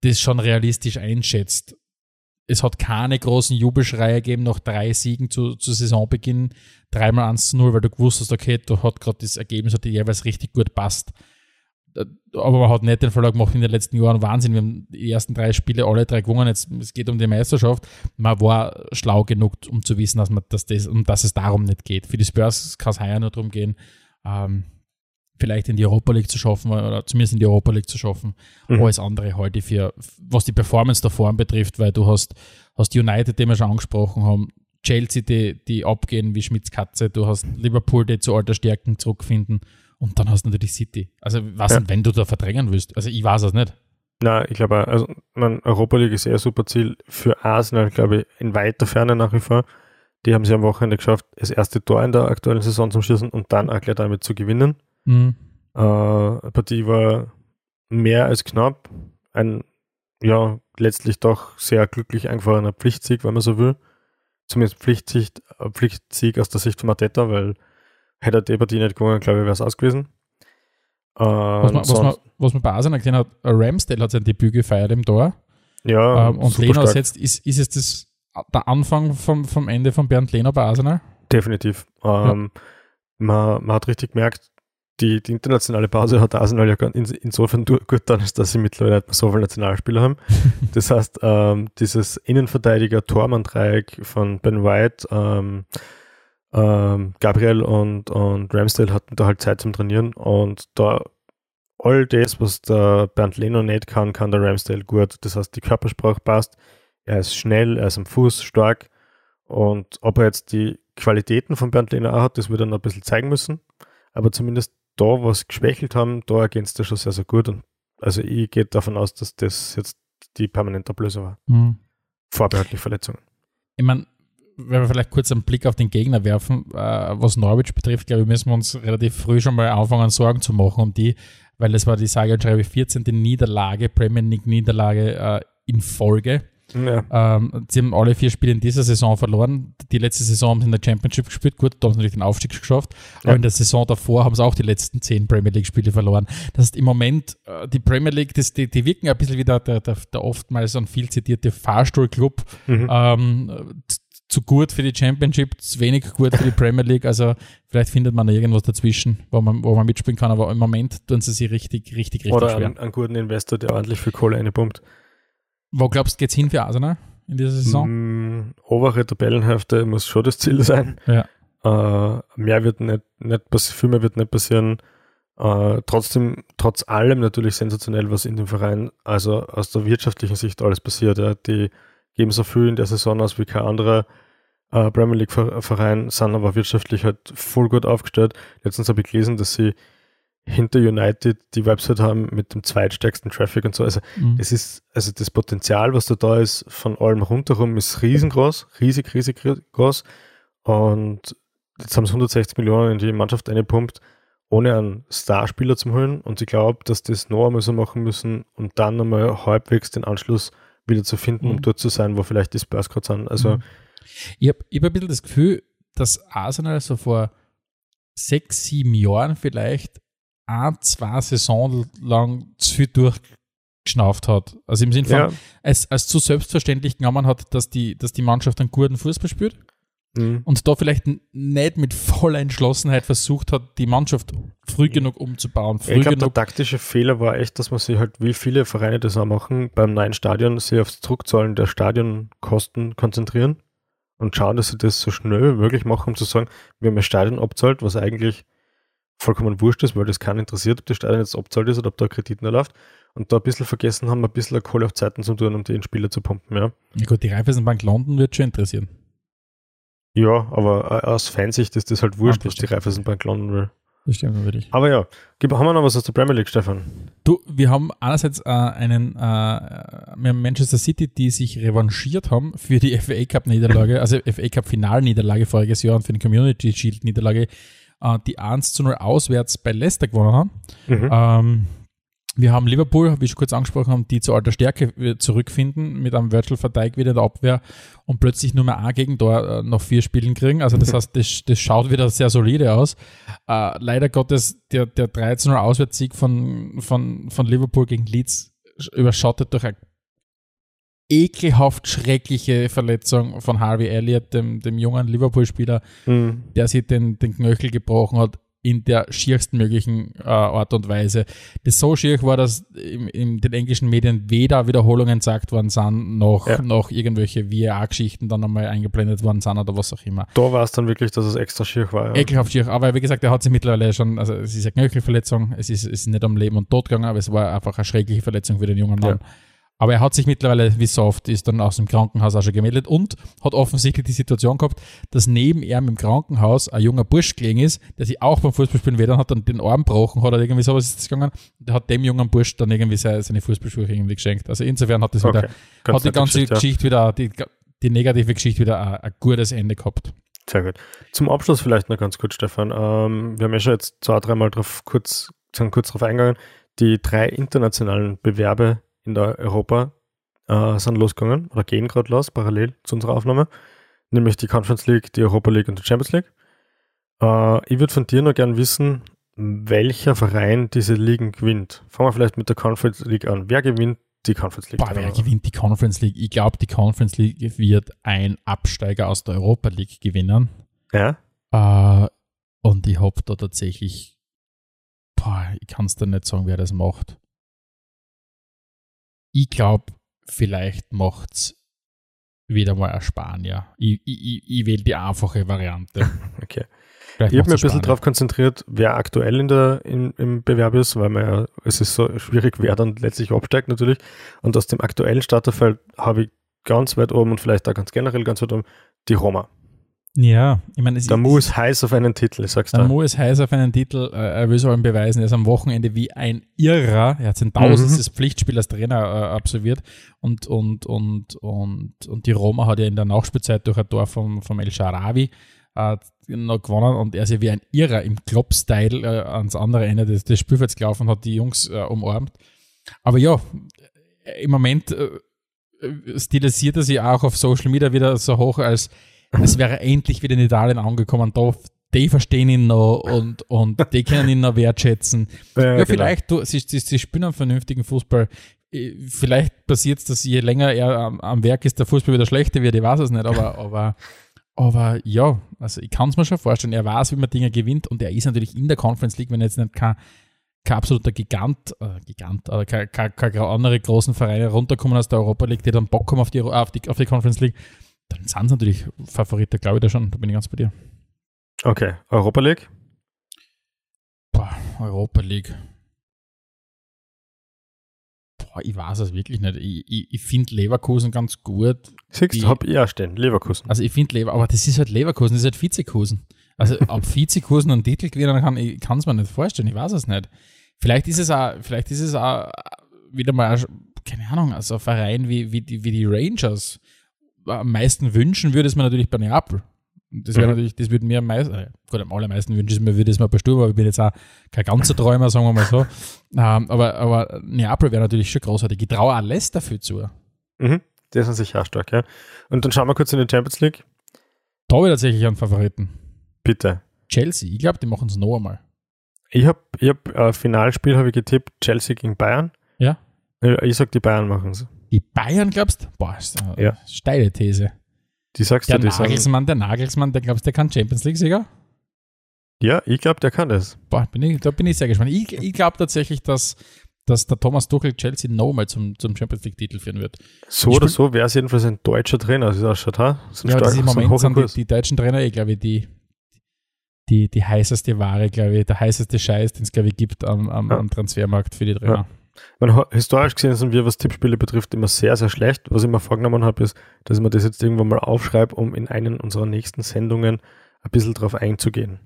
das schon realistisch einschätzt. Es hat keine großen Jubelschreie gegeben nach drei Siegen zu, zu Saisonbeginn, dreimal 1 zu 0, weil du gewusst hast, okay, da hat gerade das Ergebnis hat dir jeweils richtig gut passt. Aber man hat nicht den Verlag gemacht in den letzten Jahren Wahnsinn. Wir haben die ersten drei Spiele alle drei gewonnen. Jetzt, es geht um die Meisterschaft. Man war schlau genug, um zu wissen, dass, man, dass, das, um, dass es darum nicht geht. Für die Spurs kann es heuer nur darum gehen, ähm, vielleicht in die Europa League zu schaffen oder zumindest in die Europa League zu schaffen. Mhm. Alles andere halte ich für, was die Performance da vorn betrifft, weil du hast, hast United, den wir schon angesprochen haben, Chelsea, die, die abgehen wie Schmitz Katze, du hast Liverpool, die zu alter Stärken zurückfinden und dann hast du natürlich City. Also was, Ja. wenn du da verdrängen willst? Also ich weiß es nicht. Na, ich glaube, also, man, Europa League ist eher ein super Ziel für Arsenal, glaube ich, in weiter Ferne nach wie vor. Die haben sie am Wochenende geschafft, das erste Tor in der aktuellen Saison zu schießen und dann auch gleich damit zu gewinnen. Mhm. Äh, Partie war mehr als knapp. Ein, ja, letztlich doch sehr glücklich eingefahrener Pflichtsieg, wenn man so will. Zumindest Pflichtsieg, äh, Pflichtsieg aus der Sicht von Mateta, weil hätte die Partie nicht gewonnen, glaube ich, wäre es aus gewesen. Äh, was, man, was, man, was man bei Arsenal gesehen hat, Ramsdale hat sein Debüt gefeiert im Tor. Ja, ähm, und Leno setzt, ist, ist es das der Anfang vom, vom Ende von Bernd Lehner bei Arsenal? Definitiv. Ähm, ja. man, man hat richtig gemerkt, die, die internationale Pause hat Arsenal ja insofern gut getan, dass sie mittlerweile nicht mehr so viele Nationalspieler haben. das heißt, ähm, dieses Innenverteidiger-Tormann-Dreieck von Ben White, ähm, ähm, Gabriel und, und Ramsdale hatten da halt Zeit zum Trainieren und da all das, was der Bernd Leno nicht kann, kann der Ramsdale gut. Das heißt, die Körpersprache passt, er ist schnell, er ist am Fuß stark und ob er jetzt die Qualitäten von Bernd Leno auch hat, das wird er noch ein bisschen zeigen müssen, aber zumindest da, was geschwächelt haben, da ergänzt er schon sehr, sehr gut und also ich gehe davon aus, dass das jetzt die permanente Ablösung war. Mhm. Vorbehaltlich Verletzungen. Ich meine, wenn wir vielleicht kurz einen Blick auf den Gegner werfen, äh, was Norwich betrifft, glaube ich, müssen wir uns relativ früh schon mal anfangen, Sorgen zu machen um die, weil das war die sage und schreibe 14. Niederlage, Premier League Niederlage äh, in Folge. Ja. Ähm, sie haben alle vier Spiele in dieser Saison verloren. Die letzte Saison haben sie in der Championship gespielt. Gut, da haben sie natürlich den Aufstieg geschafft. Ja. Aber in der Saison davor haben sie auch die letzten zehn Premier League-Spiele verloren. Das heißt, im Moment, äh, die Premier League, das, die, die wirken ein bisschen wie der, der, der, der oftmals ein viel zitierte Fahrstuhlclub. Mhm. Ähm, zu gut für die Championship, zu wenig gut für die Premier League. Also vielleicht findet man da irgendwas dazwischen, wo man, wo man mitspielen kann. Aber im Moment tun sie sich richtig, richtig, richtig Oder schwer. Einen, einen guten Investor, der ordentlich für Kohle einpumpt. Wo glaubst du, geht's hin für Arsenal in dieser Saison? Mm, obere Tabellenhälfte muss schon das Ziel sein. Ja. Äh, mehr wird nicht, nicht viel mehr wird nicht passieren. Äh, trotzdem, trotz allem natürlich sensationell, was in dem Verein, also aus der wirtschaftlichen Sicht alles passiert. Ja. Die geben so viel in der Saison aus wie kein anderer äh, Premier League Verein, sind aber wirtschaftlich halt voll gut aufgestellt. Letztens habe ich gelesen, dass sie hinter United die Website haben mit dem zweitstärksten Traffic und so. Also mhm. es ist, also das Potenzial, was da da ist, von allem rundherum, ist riesengroß, riesig, riesig groß. Und jetzt haben sie 160 Millionen in die Mannschaft eingepumpt, ohne einen Starspieler zu holen. Und ich glaube, dass das noch einmal so machen müssen und dann nochmal halbwegs den Anschluss wieder zu finden, mhm. um dort zu sein, wo vielleicht die Spurs gerade sind. Also mhm. ich habe hab ein bisschen das Gefühl, dass Arsenal so vor sechs, sieben Jahren vielleicht ein, zwei Saison lang zu viel durchgeschnauft hat. Also im Sinne von, ja. es als zu selbstverständlich genommen hat, dass die, dass die Mannschaft einen guten Fußball spielt. Mhm. Und da vielleicht nicht mit voller Entschlossenheit versucht hat, die Mannschaft früh genug umzubauen. Früh ich glaube, der taktische Fehler war echt, dass man sich halt, wie viele Vereine das auch machen, beim neuen Stadion sich aufs Zurückzahlen der Stadionkosten konzentrieren und schauen, dass sie das so schnell wie möglich machen, um zu sagen, wir haben ein Stadion abzahlt, was eigentlich vollkommen wurscht ist, weil das keinen interessiert, ob das Stadion jetzt abzahlt ist oder ob da ein Kredit noch läuft. Und da ein bisschen vergessen haben, ein bisschen Kohle auf Zeiten zu tun, um den Spieler zu pumpen, ja. Ja gut, die Raiffeisenbank London wird schon interessieren. Ja, aber aus Fansicht ist das halt wurscht, was die Raiffeisenbank London will. Das stimmt natürlich. Aber ja, haben wir noch was aus der Premier League, Stefan? Du, wir haben einerseits äh, einen, äh, wir haben Manchester City, die sich revanchiert haben für die FA Cup Niederlage, also FA Cup Finalniederlage voriges Jahr und für die Community Shield Niederlage äh, die 1 zu 0 auswärts bei Leicester gewonnen haben. Mhm. Ähm, wir haben Liverpool, wie ich schon kurz angesprochen habe, die zu alter Stärke zurückfinden mit einem Virtual Verteig wieder in der Abwehr und plötzlich nur mehr ein Gegentor äh, noch vier Spielen kriegen. Also das heißt, das, das schaut wieder sehr solide aus. Äh, leider Gottes, der, der 13 0 Auswärtssieg von, von, von Liverpool gegen Leeds überschattet durch eine ekelhaft schreckliche Verletzung von Harvey Elliott, dem, dem jungen Liverpool-Spieler, mhm. der sich den, den Knöchel gebrochen hat in der schiersten möglichen äh, Art und Weise. Das so schier war, dass in, in, den englischen Medien weder Wiederholungen gesagt worden sind, noch, ja. noch irgendwelche VAR-Geschichten dann einmal eingeblendet worden sind oder was auch immer. Da war es dann wirklich, dass es extra schier war. Ja. Ekelhaft schier. Aber wie gesagt, er hat sich mittlerweile schon, also es ist eine Knöchelverletzung, es ist, es ist nicht am Leben und Tod gegangen, aber es war einfach eine schreckliche Verletzung für den jungen Mann. Ja. Aber er hat sich mittlerweile, wie so oft, ist dann aus dem Krankenhaus auch schon gemeldet und hat offensichtlich die Situation gehabt, dass neben ihm im Krankenhaus ein junger Bursch gelegen ist, der sich auch beim Fußballspielen weder hat dann den Arm gebrochen hat oder irgendwie sowas ist das gegangen. Der hat dem jungen Bursch dann irgendwie seine, seine Fußballschuhe irgendwie geschenkt. Also insofern hat das okay. wieder, hat die ganze Geschichte, Geschichte wieder, die, die negative Geschichte wieder ein, ein gutes Ende gehabt. Sehr gut. Zum Abschluss vielleicht noch ganz kurz, Stefan. Ähm, wir haben ja schon jetzt zwei, dreimal drauf kurz sind kurz darauf eingegangen, die drei internationalen Bewerbe in der Europa äh, sind losgegangen oder gehen gerade los, parallel zu unserer Aufnahme, nämlich die Conference League, die Europa League und die Champions League. Äh, ich würde von dir noch gern wissen, welcher Verein diese Ligen gewinnt. Fangen wir vielleicht mit der Conference League an. Wer gewinnt die Conference League? Boah, wer gewinnt die Conference League? Ich glaube, die Conference League wird ein Absteiger aus der Europa League gewinnen. Ja. Äh, und ich habe da tatsächlich, boah, ich kann es dir nicht sagen, wer das macht. Ich glaube, vielleicht macht es wieder mal ein Spanier. Ich, ich, ich, wähle die einfache Variante. Okay. Vielleicht Ich habe mich ein bisschen darauf konzentriert, wer aktuell in der, in, im Bewerb ist, weil man ja, es ist so schwierig, wer dann letztlich absteigt natürlich. Und aus dem aktuellen Starterfeld habe ich ganz weit oben und vielleicht auch ganz generell ganz weit oben die Roma. Ja, ich meine, es Der Mu ist heiß auf einen Titel, ich sag's Der da. Mo ist heiß auf einen Titel, äh, er will es allem beweisen. Er ist am Wochenende wie ein Irrer. Er hat sein tausendstes Pflichtspiel als Trainer äh, absolviert und, und, und, und, und die Roma hat ja in der Nachspielzeit durch ein Tor vom, vom El Sharawi äh, noch gewonnen und er ist ja wie ein Irrer im Klopp-Style äh, ans andere Ende des, des Spielfelds gelaufen und hat die Jungs äh, umarmt. Aber ja, im Moment stilisiert er sich auch auf Social Media wieder so hoch, als es wäre endlich wieder in Italien angekommen. Da, die verstehen ihn noch und, und die können ihn noch wertschätzen. Ja, Ja, genau. vielleicht, du, sie, sie, sie spielen einen vernünftigen Fußball. Äh, Vielleicht passiert es, dass je länger er am, am Werk ist, der Fußball wieder schlechter wird. Ich weiß es nicht, aber, aber, aber ja, also ich kann es mir schon vorstellen. Er weiß, wie man Dinge gewinnt und er ist natürlich in der Conference League, wenn er jetzt nicht kein, kein absoluter Gigant, äh, Gigant, oder kein, kein, kein andere großen Vereine runterkommen aus der Europa League, die dann Bock haben auf die, auf die, auf die Conference League, dann sind sie natürlich Favorite, glaube ich da schon. Da bin ich ganz bei dir. Okay, Europa League. Boah, Europa League. Boah, ich weiß es wirklich nicht. Ich, ich, ich finde Leverkusen ganz gut. Siehst du, hab ich auch stehen. Leverkusen. Also ich finde Lever, aber das ist halt Leverkusen, das ist halt Vizekusen. Also ob Vizekusen einen Titel gewinnen kann, ich kann es mir nicht vorstellen, ich weiß es nicht. Vielleicht ist es auch, vielleicht ist es auch wieder mal, ein- keine Ahnung, also ein Verein wie, wie, die, wie die Rangers. Am meisten wünschen würde es mir natürlich bei Neapel. Das wäre Mhm. natürlich, das würde mir am meisten, äh, gut, am allermeisten wünschen mir, würde es mir bei Sturm, aber ich bin jetzt auch kein ganzer Träumer, sagen wir mal so. Ähm, aber, aber Neapel wäre natürlich schon großartig. Ich traue auch viel zu. Mhm. Die sind sicher auch stark, ja. Und dann schauen wir kurz in die Champions League. Da habe ich tatsächlich einen Favoriten. Bitte. Chelsea, ich glaube, die machen es noch einmal. Ich habe ich hab, äh, Finalspiel habe ich getippt, Chelsea gegen Bayern. Ja. Ich sag, die Bayern machen es. Die Bayern, glaubst du? Boah, ist eine Ja. steile These. Die sagst Der du, die sagen, Nagelsmann, der Nagelsmann, der glaubst du, der kann Champions League-Sieger? Ja, ich glaube, der kann das. Boah, bin ich, da bin ich sehr gespannt. Ich, ich glaube tatsächlich, dass, dass der Thomas Tuchel Chelsea nochmal zum, zum Champions League-Titel führen wird. So Ich oder so wäre es jedenfalls ein deutscher Trainer, wie es ausschaut, ha? So Ja, das stark- im Moment sind die, die deutschen Trainer, ich glaube, die, die, die heißeste Ware, glaube ich, der heißeste Scheiß, den es, glaube ich, gibt am, am, Ja. am Transfermarkt für die Trainer. Meine, historisch gesehen sind wir, was Tippspiele betrifft, immer sehr, sehr schlecht. Was ich mir vorgenommen habe, ist, dass ich mir das jetzt irgendwann mal aufschreibe, um in einen unserer nächsten Sendungen ein bisschen drauf einzugehen.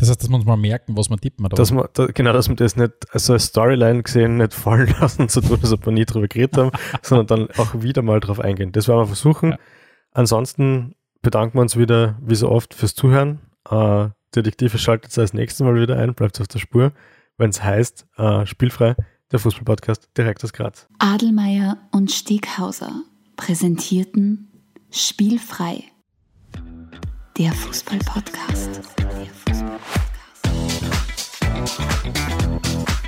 Das heißt, dass wir uns mal merken, was wir tippen. Oder Dass man, da, genau, dass wir das nicht also als Storyline gesehen nicht fallen lassen, so tun, als ob wir nie drüber geredet haben, sondern dann auch wieder mal drauf eingehen. Das werden wir versuchen. Ja. Ansonsten bedanken wir uns wieder, wie so oft, fürs Zuhören. Äh, Detektive schaltet das nächste Mal wieder ein, bleibt auf der Spur, wenn es heißt, äh, spielfrei, der Fußballpodcast direkt aus Graz. Adelmeier und Steghauser präsentierten Spielfrei, der Fußballpodcast. Der Fußballpodcast.